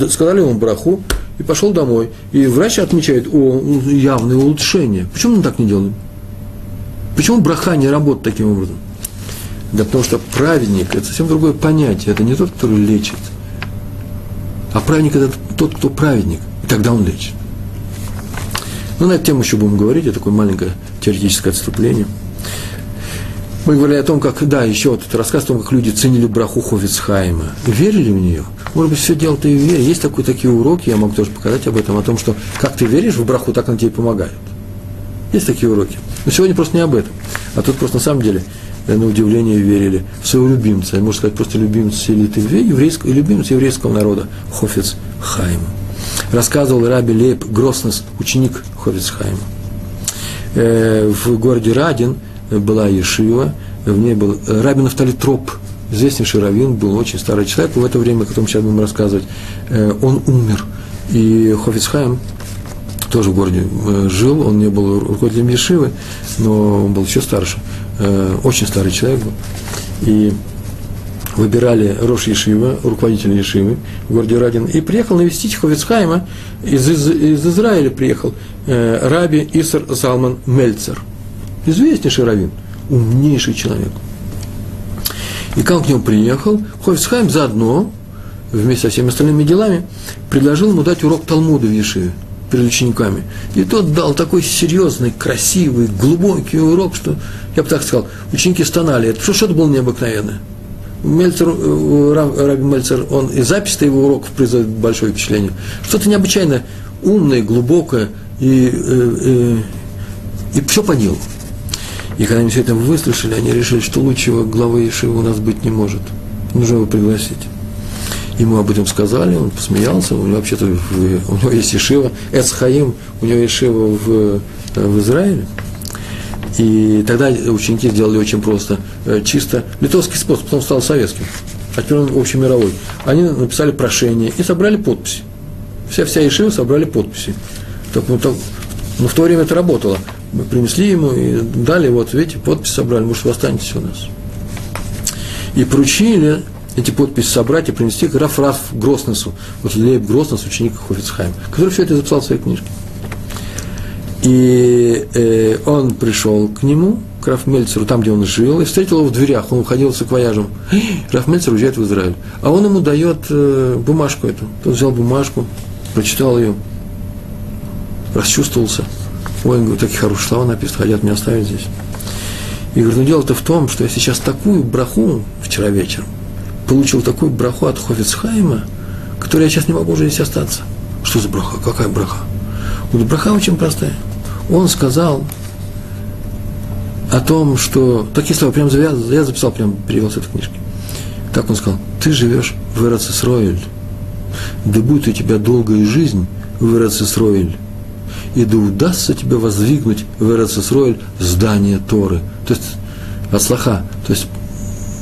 сказали ему браху, и пошел домой. И врач отмечает, о, явное улучшение. Почему мы так не делаем? Почему браха не работает таким образом? Да потому что праведник – это совсем другое понятие. Это не тот, который лечит. А праведник – это тот, кто праведник. И тогда он лечит. Ну, на эту тему еще будем говорить, это такое маленькое теоретическое отступление. Мы говорили о том, как, да, еще вот этот рассказ о том, как люди ценили браху Хофицхайма. Верили в нее? Может быть, все дело-то и в вере. Есть такие, такие уроки, я могу тоже показать об этом, о том, что как ты веришь в браху, так она тебе помогает. Есть такие уроки. Но сегодня просто не об этом. А тут просто на самом деле, э, на удивление, верили в своего любимца. Можно сказать, просто любимец элиты еврейского, любимец еврейского народа Хофиц Хайма рассказывал Раби Лейб Гроснес, ученик Ховицхайма. Э, в городе Радин была Ешива, в ней был Раби Нафтали Троп, известнейший раввин, был очень старый человек, в это время, о котором сейчас будем рассказывать, э, он умер. И Хофицхайм тоже в городе э, жил, он не был руководителем Ешивы, но он был еще старше, очень старый человек был. И выбирали Рош Ешива, руководителя Ешивы в городе Радин, и приехал навестить Ховицхайма, из, из, из Израиля приехал э, Раби Исар Залман Мельцер, известнейший раввин, умнейший человек. И как к нему приехал, Ховицхайм заодно, вместе со всеми остальными делами, предложил ему дать урок Талмуда в Ешиве перед учениками. И тот дал такой серьезный, красивый, глубокий урок, что, я бы так сказал, ученики стонали. Это что-то было необыкновенное. Мельцер, э, Раби Мельцер, он и запись его уроков производит большое впечатление. Что-то необычайно умное, глубокое и, и, э, и, все по делу. И когда они все это выслушали, они решили, что лучшего главы Ешивы у нас быть не может. Нужно его пригласить. Ему об этом сказали, он посмеялся, у него вообще-то, у него есть Ешива, Эцхаим, у него Ешива в, в Израиле. И тогда ученики сделали очень просто, э, чисто литовский способ, потом стал советским, а теперь он общемировой. Они написали прошение и собрали подписи. Вся, вся Ешива собрали подписи. Так, ну, так, ну, в то время это работало. Мы принесли ему и дали, вот, видите, подпись собрали, может, вы останетесь у нас. И поручили эти подписи собрать и принести к Раф Раф Гроснесу, вот Лейб Гроснес, ученик Хофицхайма, который все это записал в своей книжке. И э, он пришел к нему, к Раф Мельцеру, там, где он жил, и встретил его в дверях, он уходил с акваяжем. Раф Мельцер уезжает в Израиль. А он ему дает э, бумажку эту. Тот взял бумажку, прочитал ее, расчувствовался. Ой, говорю, такие хорошие слова написаны, хотят меня оставить здесь. И говорю, ну дело-то в том, что я сейчас такую браху вчера вечером получил такую браху от Хофицхайма, которой я сейчас не могу уже здесь остаться. Что за браха? Какая браха? Вот браха очень простая. Он сказал о том, что... Такие слова, прям я записал, прям перевел с этой книжки. Так он сказал, ты живешь в Эрцисроиль, да будет у тебя долгая жизнь в Эрцисроиль, и да удастся тебе воздвигнуть в Эрцисроиль здание Торы. То есть, от слаха, то есть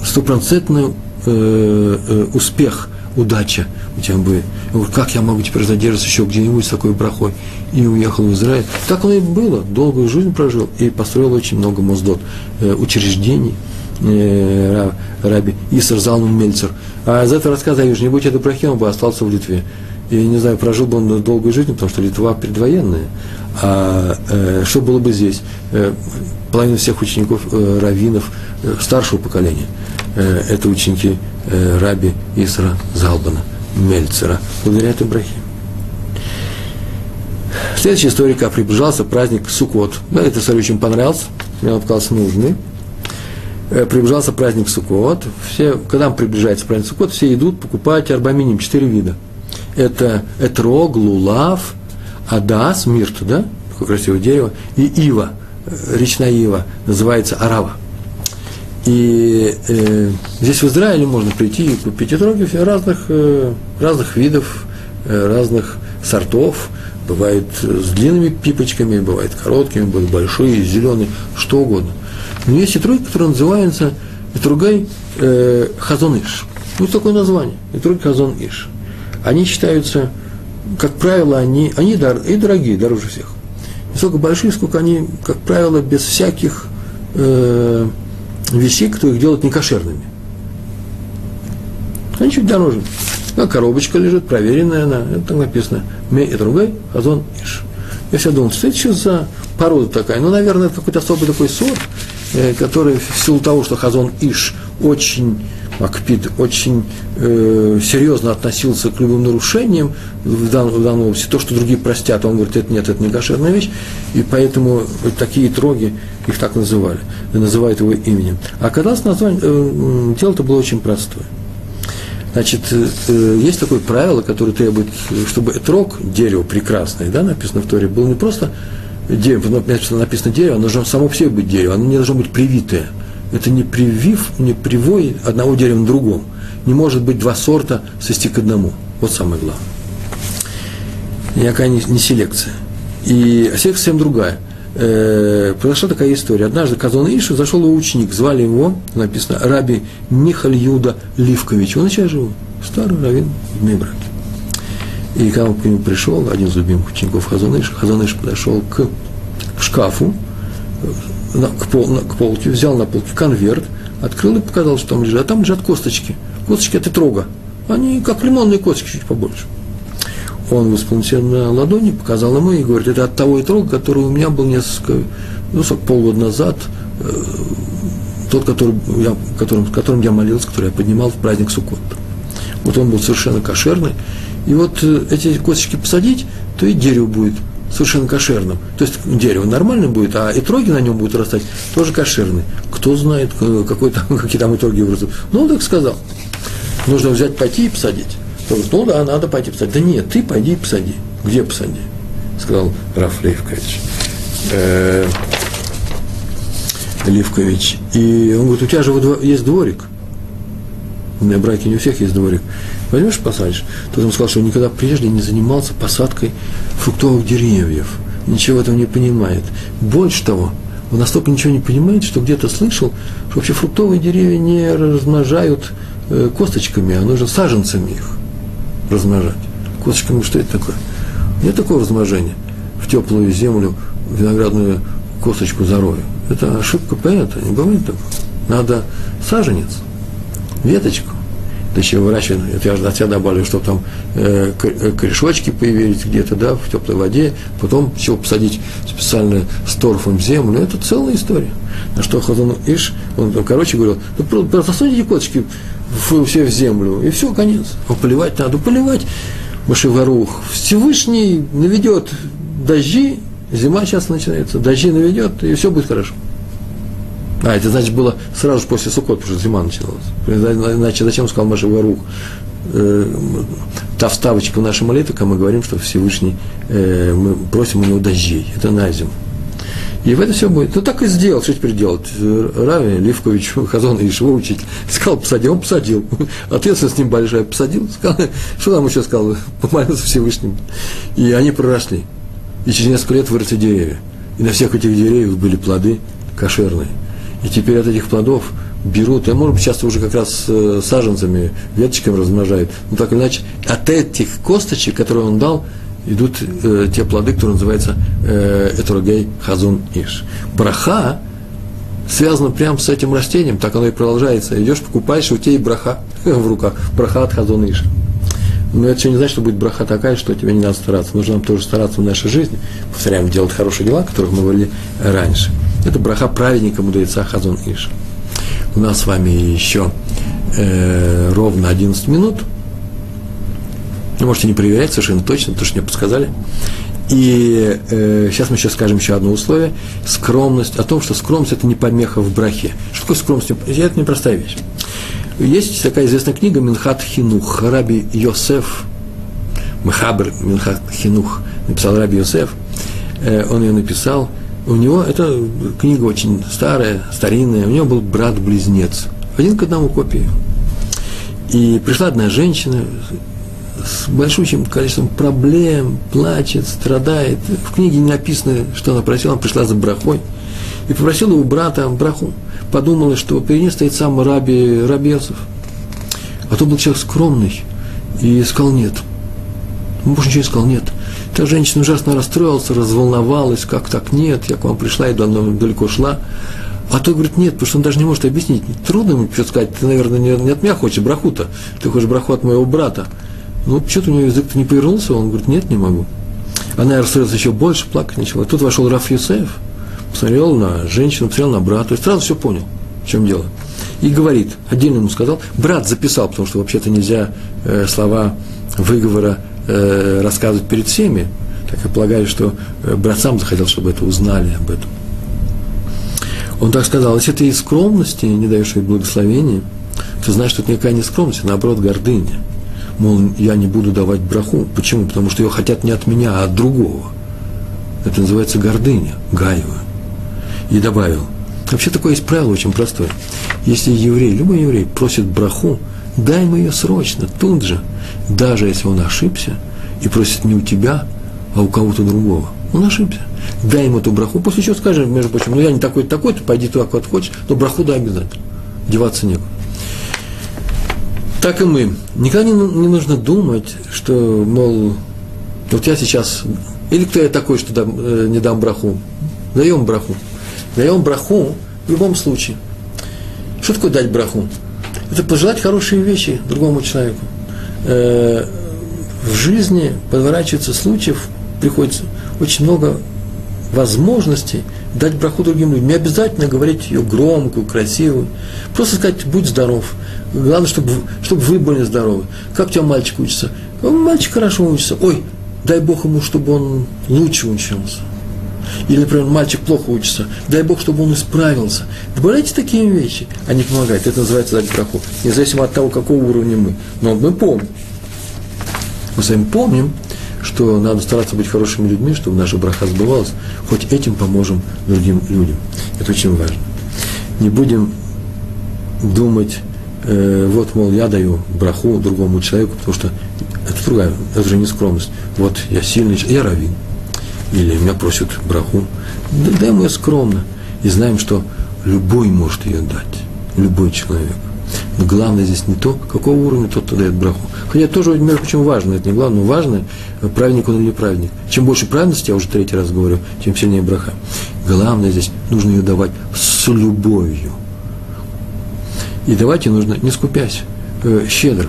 стопроцентную э, э, успех, удача у тебя будет. Я говорю, как я могу теперь задержаться еще где-нибудь с такой брахой? И уехал в Израиль. Так оно и было. Долгую жизнь прожил и построил очень много моздот, э, учреждений. Э, раби Исар Залман Мельцер. А из этого рассказа я вижу, не будь это брахи, он бы остался в Литве. И не знаю, прожил бы он долгую жизнь, потому что Литва предвоенная. А э, что было бы здесь? Э, половина всех учеников э, раввинов э, старшего поколения – Э, это ученики э, Раби Исра Залбана, Мельцера, брахе. Следующая история, как приближался праздник Суккот. Да, это история очень понравился, мне он показался нужный. Э, приближался праздник Суккот. Все, когда приближается праздник Суккот, все идут покупать арбаминим, четыре вида. Это этрог, лулав, адас, мирт, да, такое красивое дерево, и ива, речная ива, называется арава. И э, здесь в Израиле можно прийти и купить отроги разных, э, разных видов, э, разных сортов. Бывает с длинными пипочками, бывает короткими, бывают большие, зеленые, что угодно. Но есть и троги, которые называются Итругай э, Хазон-Иш. Ну, такое название. Итругай Хазон-Иш. Они считаются, как правило, они, они дор, и дорогие, дороже всех. Не сколько большие, сколько они, как правило, без всяких э, вещей, которые их делают некошерными. Они чуть дороже. А коробочка лежит, проверенная она, это так написано. Ме и другой, хазон иш. Я всегда думал, что это что за порода такая? Ну, наверное, это какой-то особый такой сорт, э, который в силу того, что хазон иш очень Акпид очень э, серьезно относился к любым нарушениям в, дан, в данной области. То, что другие простят, он говорит, это нет, это не кошерная вещь, и поэтому такие троги их так называли, называют его именем. А когда название, э, дело-то было очень простое. Значит, э, э, есть такое правило, которое требует, чтобы этрог, дерево прекрасное, да, написано в Торе, было не просто дерево, написано дерево, оно должно само по себе быть дерево, оно не должно быть привитое – это не привив, не привой одного дерева на другом. Не может быть два сорта свести к одному. Вот самое главное. Никакая не, не селекция. И а селекция совсем другая. Э, произошла такая история. Однажды Казон Ишу зашел его ученик, звали его, написано, Раби Михаль Юда Ливкович. Он сейчас жил, старый раввин в Мебраке. И когда он к нему пришел, один из любимых учеников Хазаныша, Хазаныш подошел к шкафу, на, к, пол, на, к полке, взял на полке конверт, открыл и показал, что там лежат. А там лежат косточки. Косточки от трога. Они как лимонные косточки, чуть побольше. Он выспал себе на ладони, показал ему и говорит, это от того итрога, который у меня был несколько, ну, полгода назад, э, тот, который я, которым, которым я молился, который я поднимал в праздник Суккот. Вот он был совершенно кошерный. И вот э, эти косточки посадить, то и дерево будет совершенно кошерным. То есть дерево нормальным будет, а итроги на нем будут растать тоже кошерные. Кто знает, какой там, какие там итоги вырастут. Ну, он так сказал. Нужно взять, пойти и посадить. Ну да, надо пойти посадить. Да нет, ты пойди и посади. Где посади? Сказал Раф Левкович. Э, Левкович. И он говорит, у тебя же есть дворик. На браке не у всех есть дворик. Возьмешь посадишь. Тот ему сказал, что он никогда прежде не занимался посадкой фруктовых деревьев. Ничего этого не понимает. Больше того, он настолько ничего не понимает, что где-то слышал, что вообще фруктовые деревья не размножают э, косточками, а нужно саженцами их размножать. Косточками что это такое? Нет такого размножения. В теплую землю виноградную косточку зарою. Это ошибка поэта, не бывает такого. Надо саженец, веточку, да еще это я от себя добавлю, чтобы там э, э, корешочки появились где-то, да, в теплой воде, потом еще посадить специально с торфом землю, это целая история. На что Хазан Иш, он, там, короче, говорил, ну, просто засуньте косточки все в землю, и все, конец. А поливать надо, поливать. Машеварух. Всевышний наведет дожди, зима сейчас начинается, дожди наведет, и все будет хорошо. А, это значит было сразу же после Суккот, потому что зима начиналась. Иначе зачем сказал Маша Варух? Э, та вставочка в нашей молитве, когда мы говорим, что Всевышний, э, мы просим у него дождей. Это на зиму. И в это все будет. Ну, так и сделал. Что теперь делать? Рави Ливкович, Хазон и его учитель, сказал, посади, он посадил. Ответственность с ним большая. Посадил, сказал, что нам еще сказал? Помолился Всевышним. И они проросли. И через несколько лет выросли деревья. И на всех этих деревьях были плоды кошерные. И теперь от этих плодов берут, и, может быть, часто уже как раз э, саженцами, веточками размножают, но так или иначе, от этих косточек, которые он дал, идут э, те плоды, которые называются э, Хазун Иш. Браха связана прямо с этим растением, так оно и продолжается. Идешь, покупаешь, у тебя и браха в руках, браха от Хазун Иш. Но это еще не значит, что будет браха такая, что тебе не надо стараться. Нужно нам тоже стараться в нашей жизни. Повторяем, делать хорошие дела, о которых мы говорили раньше. Это браха праведника, мудреца Хазон Иш. У нас с вами еще э, ровно 11 минут. Вы можете не проверять совершенно точно, потому что мне подсказали. И э, сейчас мы еще скажем еще одно условие. Скромность, о том, что скромность – это не помеха в брахе. Что такое скромность? Это непростая вещь. Есть такая известная книга Минхат Хинух, Раби Йосеф, Мехабр Минхат Хинух, написал Раби Йосеф, э, он ее написал – у него, эта книга очень старая, старинная, у него был брат-близнец, один к одному копии. И пришла одна женщина с большущим количеством проблем, плачет, страдает. В книге не написано, что она просила, она пришла за брахой. И попросила у брата браху. Подумала, что перед ней стоит сам Раби Рабесов. А то был человек скромный и сказал нет. Больше ничего не сказал нет. Та женщина ужасно расстроилась, разволновалась, как так нет, я к вам пришла и далеко шла. А тот говорит, нет, потому что он даже не может объяснить. Трудно ему что сказать, ты, наверное, не, не от меня хочешь браху-то, ты хочешь браху от моего брата. Ну, что-то у него язык-то не повернулся, он говорит, нет, не могу. Она расстроилась еще больше, плакать начала. Тут вошел Раф Юсеев, посмотрел на женщину, посмотрел на брата, и сразу все понял, в чем дело. И говорит, отдельно ему сказал, брат записал, потому что вообще-то нельзя э, слова выговора э, рассказывать перед всеми, так я полагаю, что э, брат сам захотел, чтобы это узнали об этом. Он так сказал, если ты из скромности не даешь ей благословения, ты знаешь, что это никакая не скромность, а наоборот гордыня. Мол, я не буду давать браху. Почему? Потому что ее хотят не от меня, а от другого. Это называется гордыня, гаева. И добавил, вообще такое есть правило очень простое. Если еврей, любой еврей просит браху, дай ему ее срочно, тут же, даже если он ошибся и просит не у тебя, а у кого-то другого. Он ошибся. Дай ему эту браху, после чего скажи, между прочим, ну я не такой-то такой-то, пойди туда, куда хочешь, но браху дай обязательно. Деваться некуда. Так и мы. Никогда не, не нужно думать, что, мол, вот я сейчас, или кто я такой, что дам, э, не дам браху. Даем браху. Даем браху в любом случае. Что такое дать браху? Это пожелать хорошие вещи другому человеку. Э, в жизни подворачивается случаев, приходится очень много возможностей дать браху другим людям. Не обязательно говорить ее громкую, красивую. Просто сказать, будь здоров. Главное, чтобы, чтобы вы были здоровы. Как у тебя мальчик учится? Мальчик хорошо учится. Ой, дай Бог ему, чтобы он лучше учился. Или, например, мальчик плохо учится, дай Бог, чтобы он исправился. Добавляйте такие вещи, они помогают. Это называется дать браху. Независимо от того, какого уровня мы. Но мы помним. Мы с вами помним, что надо стараться быть хорошими людьми, чтобы наша браха сбывалась. Хоть этим поможем другим людям. Это очень важно. Не будем думать, э, вот, мол, я даю браху другому человеку, потому что это другая, это же не скромность. Вот я сильный, я равин или меня просят браху, да, дай ему ее скромно. И знаем, что любой может ее дать, любой человек. Но главное здесь не то, какого уровня тот, кто дает браху. Хотя тоже, между прочим, важно, это не главное, но важно, праведник он или праведник. Чем больше праведности, я уже третий раз говорю, тем сильнее браха. Главное здесь, нужно ее давать с любовью. И давать ее нужно, не скупясь, э, щедро.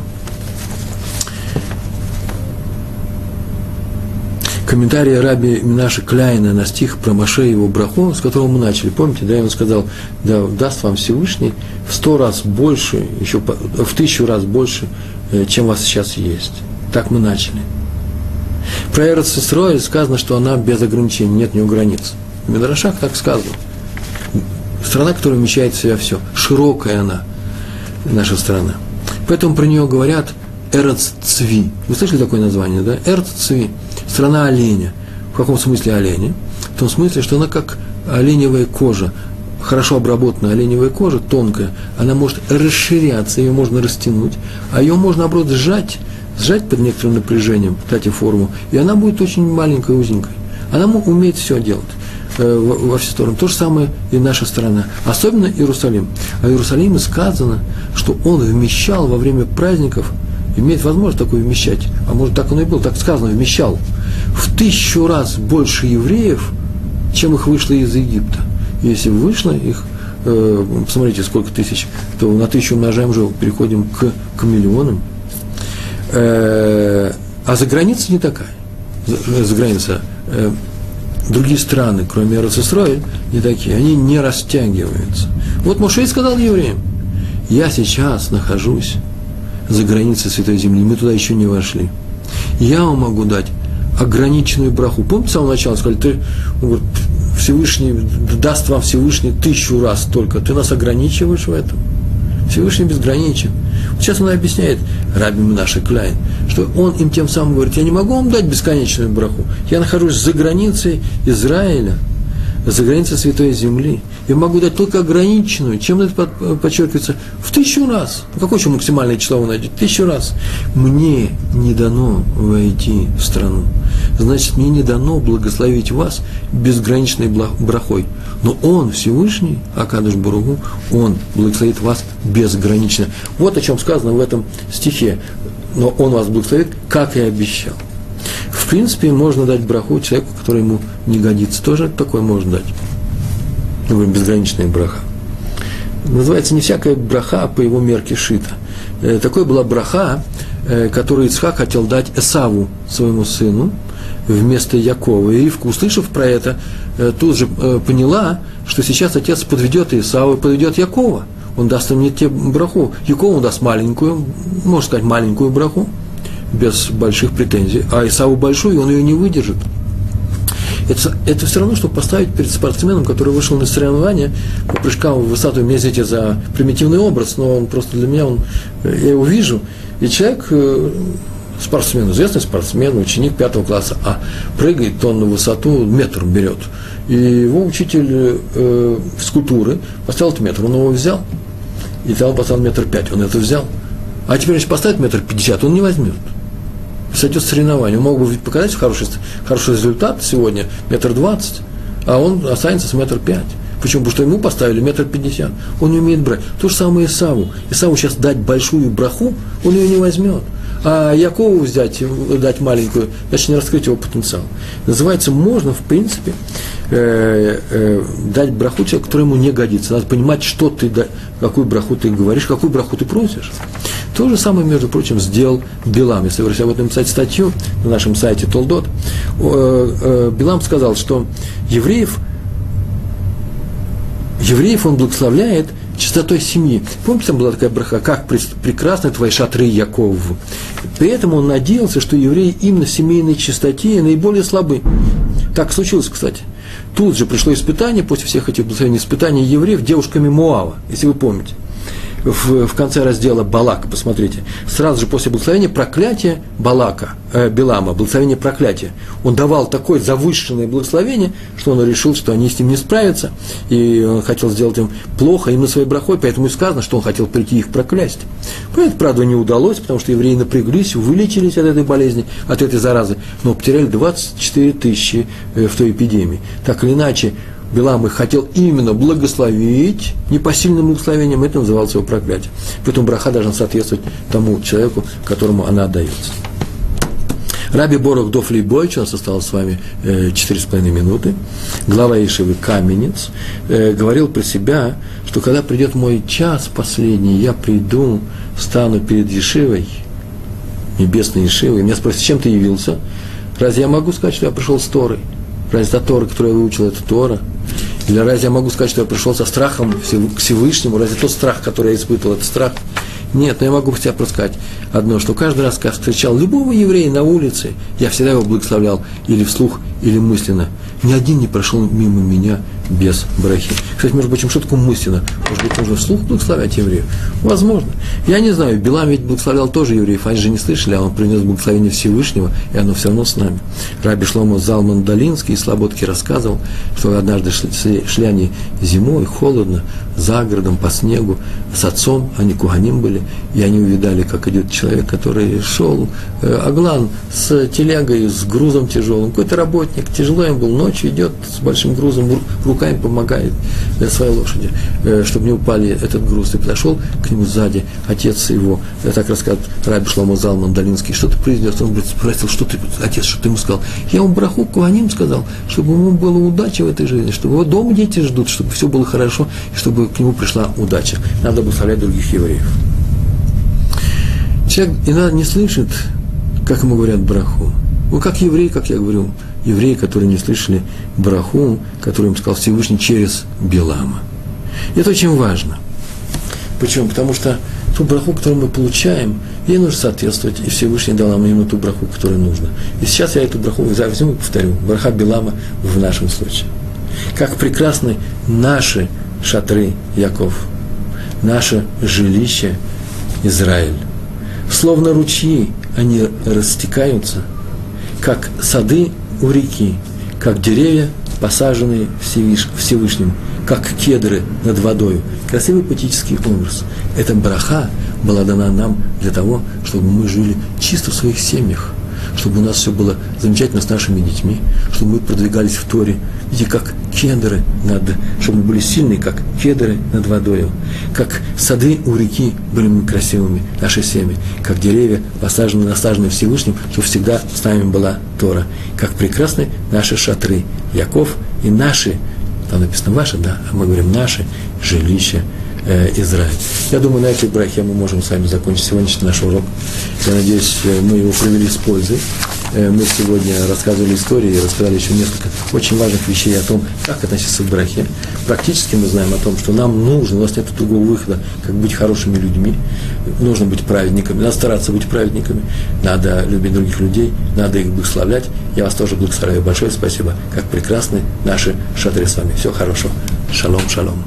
Комментарии раби Минаши Кляйна на стих про Маше и его браху, с которого мы начали. Помните, да, он сказал, да, даст вам Всевышний в сто раз больше, еще в тысячу раз больше, э, чем у вас сейчас есть. Так мы начали. Про Эрцисрой сказано, что она без ограничений, нет ни границ. В Медрашах так сказано. Страна, которая вмещает в себя все. Широкая она, наша страна. Поэтому про нее говорят Эрц. Вы слышали такое название, да? Эрц Цви страна оленя. В каком смысле оленя? В том смысле, что она как оленевая кожа, хорошо обработанная оленевая кожа, тонкая, она может расширяться, ее можно растянуть, а ее можно, наоборот, сжать, сжать под некоторым напряжением, кстати, форму, и она будет очень маленькой, узенькой. Она умеет все делать э, во все стороны. То же самое и наша страна, особенно Иерусалим. А в Иерусалиме сказано, что он вмещал во время праздников, имеет возможность такое вмещать, а может так оно и было, так сказано, вмещал – в тысячу раз больше евреев, чем их вышло из Египта. Если вышло их, э, посмотрите, сколько тысяч, то на тысячу умножаем уже, переходим к, к миллионам. Э, а за границей не такая. За, за граница. Э, другие страны, кроме Иерусалима, не такие. Они не растягиваются. Вот Мушей сказал евреям, я сейчас нахожусь за границей Святой Земли, мы туда еще не вошли. Я вам могу дать ограниченную браху. Помните, с самого начала сказали, ты, говорит, Всевышний, даст вам Всевышний тысячу раз только, ты нас ограничиваешь в этом. Всевышний безграничен. Сейчас он объясняет, Раби Минаши Кляйн, что он им тем самым говорит, я не могу вам дать бесконечную браху, я нахожусь за границей Израиля – за границей Святой Земли. Я могу дать только ограниченную. Чем это подчеркивается? В тысячу раз. Ну, какое еще максимальное число вы найдете? Тысячу раз. Мне не дано войти в страну. Значит, мне не дано благословить вас безграничной брахой. Но Он, Всевышний, Акадыш Буругу, Он благословит вас безгранично. Вот о чем сказано в этом стихе. Но Он вас благословит, как и обещал. В принципе, можно дать браху человеку, который ему не годится. Тоже такое можно дать. Например, безграничная браха. Называется не всякая браха по его мерке шита. Э, такой была браха, э, которую Ицхак хотел дать Эсаву, своему сыну, вместо Якова. И Ивка, услышав про это, э, тут же поняла, что сейчас отец подведет Исаву и подведет Якова. Он даст им не те браху. Якову даст маленькую, можно сказать, маленькую браху, без больших претензий, а Исаву большую, он ее не выдержит. Это, это все равно, что поставить перед спортсменом, который вышел на соревнования по прыжкам в высоту, мне извините за примитивный образ, но он просто для меня, он, я его вижу, и человек, э, спортсмен, известный спортсмен, ученик пятого класса, а прыгает он на высоту, метр берет. И его учитель э, физкультуры поставил этот метр, он его взял, и там поставил метр пять, он это взял. А теперь, если поставить метр пятьдесят, он не возьмет сойдет соревнование. Он мог бы показать хороший, хороший результат сегодня, метр двадцать, а он останется с метр пять. Почему? Потому что ему поставили метр пятьдесят. Он не умеет брать. То же самое Исаву. Исаву сейчас дать большую браху, он ее не возьмет. А Якову взять, дать маленькую, значит, не раскрыть его потенциал. Называется, можно, в принципе, э, э, дать браху человеку, который ему не годится. Надо понимать, что ты, да, какую браху ты говоришь, какую браху ты просишь. То же самое, между прочим, сделал Билам. Если вы хотите об этом написать статью на нашем сайте Толдот, э, э, Билам сказал, что евреев, евреев он благословляет чистотой семьи. Помните, там была такая браха, как прекрасны твои шатры Яков. При этом он надеялся, что евреи именно в семейной чистоте наиболее слабы. Так случилось, кстати. Тут же пришло испытание, после всех этих испытаний евреев девушками Муава, если вы помните в, в конце раздела Балак, посмотрите, сразу же после благословения проклятие Балака, э, Белама, благословение проклятия. Он давал такое завышенное благословение, что он решил, что они с ним не справятся, и он хотел сделать им плохо именно своей брахой, поэтому и сказано, что он хотел прийти их проклясть. Это, правда, не удалось, потому что евреи напряглись, вылечились от этой болезни, от этой заразы, но потеряли 24 тысячи э, в той эпидемии. Так или иначе, Билам их хотел именно благословить непосильным благословением, это называлось его проклятие. Поэтому браха должна соответствовать тому человеку, которому она отдается. Раби Борох Дофли Бойч, у нас осталось с вами э, четыре с половиной минуты, глава Ишивы Каменец, э, говорил про себя, что когда придет мой час последний, я приду, встану перед Ешивой, небесной Ешивой, и меня спросят, чем ты явился? Разве я могу сказать, что я пришел с Торой? Разве та Тора, которую я выучил, это Тора? Или разве я могу сказать, что я пришел со страхом к Всевышнему? Разве тот страх, который я испытывал, это страх? Нет, но я могу тебя просто сказать одно, что каждый раз, когда встречал любого еврея на улице, я всегда его благословлял или вслух, или мысленно. Ни один не прошел мимо меня без брахи. Кстати, между прочим, что такое мысленно? Может быть, нужно вслух благословлять евреев? Возможно. Я не знаю, Билам ведь благословлял тоже евреев, они же не слышали, а он принес благословение Всевышнего, и оно все равно с нами. Раби Шломо Залман Долинский из Слободки рассказывал, что однажды шли, шли они зимой, холодно, за городом, по снегу, с отцом, они куганим были, и они увидали, как идет человек, который шел, э, Аглан, с телегой, с грузом тяжелым, какой-то работник, тяжело им был, ночью идет с большим грузом, руками помогает э, своей лошади, э, чтобы не упали этот груз. И подошел к нему сзади отец его, я так рассказывает Раби Шломо Залман Долинский, что ты произнес? Он спросил, что ты, отец, что ты ему сказал? Я ему браху Куаним сказал, чтобы ему было удача в этой жизни, чтобы его дома дети ждут, чтобы все было хорошо, и чтобы к нему пришла удача. Надо благословлять других евреев. Человек иногда не слышит, как ему говорят браху. Ну, как еврей, как я говорю, евреи, которые не слышали браху, который им сказал Всевышний через Белама. И это очень важно. Почему? Потому что ту браху, которую мы получаем, ей нужно соответствовать, и Всевышний дал нам именно ту браху, которую нужно. И сейчас я эту браху возьму и повторю. Браха Белама в нашем случае. Как прекрасны наши шатры, Яков, наше жилище, Израиль. Словно ручьи они растекаются, как сады у реки, как деревья, посаженные Всевышним, как кедры над водой. Красивый поэтический образ. Эта браха была дана нам для того, чтобы мы жили чисто в своих семьях – чтобы у нас все было замечательно с нашими детьми, чтобы мы продвигались в Торе, видите, как кедры над, чтобы мы были сильные, как кедры над водой, как сады у реки были мы красивыми, наши семьи, как деревья, посаженные, насаженные Всевышним, чтобы всегда с нами была Тора, как прекрасны наши шатры, Яков и наши, там написано ваши, да, а мы говорим наши жилища, э, Израиль. Я думаю, на этой брахе мы можем с вами закончить сегодняшний наш урок. Я надеюсь, э, мы его провели с пользой. Э, мы сегодня рассказывали истории, рассказали еще несколько очень важных вещей о том, как относиться к брахе. Практически мы знаем о том, что нам нужно, у нас нет другого выхода, как быть хорошими людьми, нужно быть праведниками, надо стараться быть праведниками, надо любить других людей, надо их благословлять. Я вас тоже благословляю. Большое спасибо. Как прекрасны наши шатры с вами. Всего хорошего. Шалом, шалом.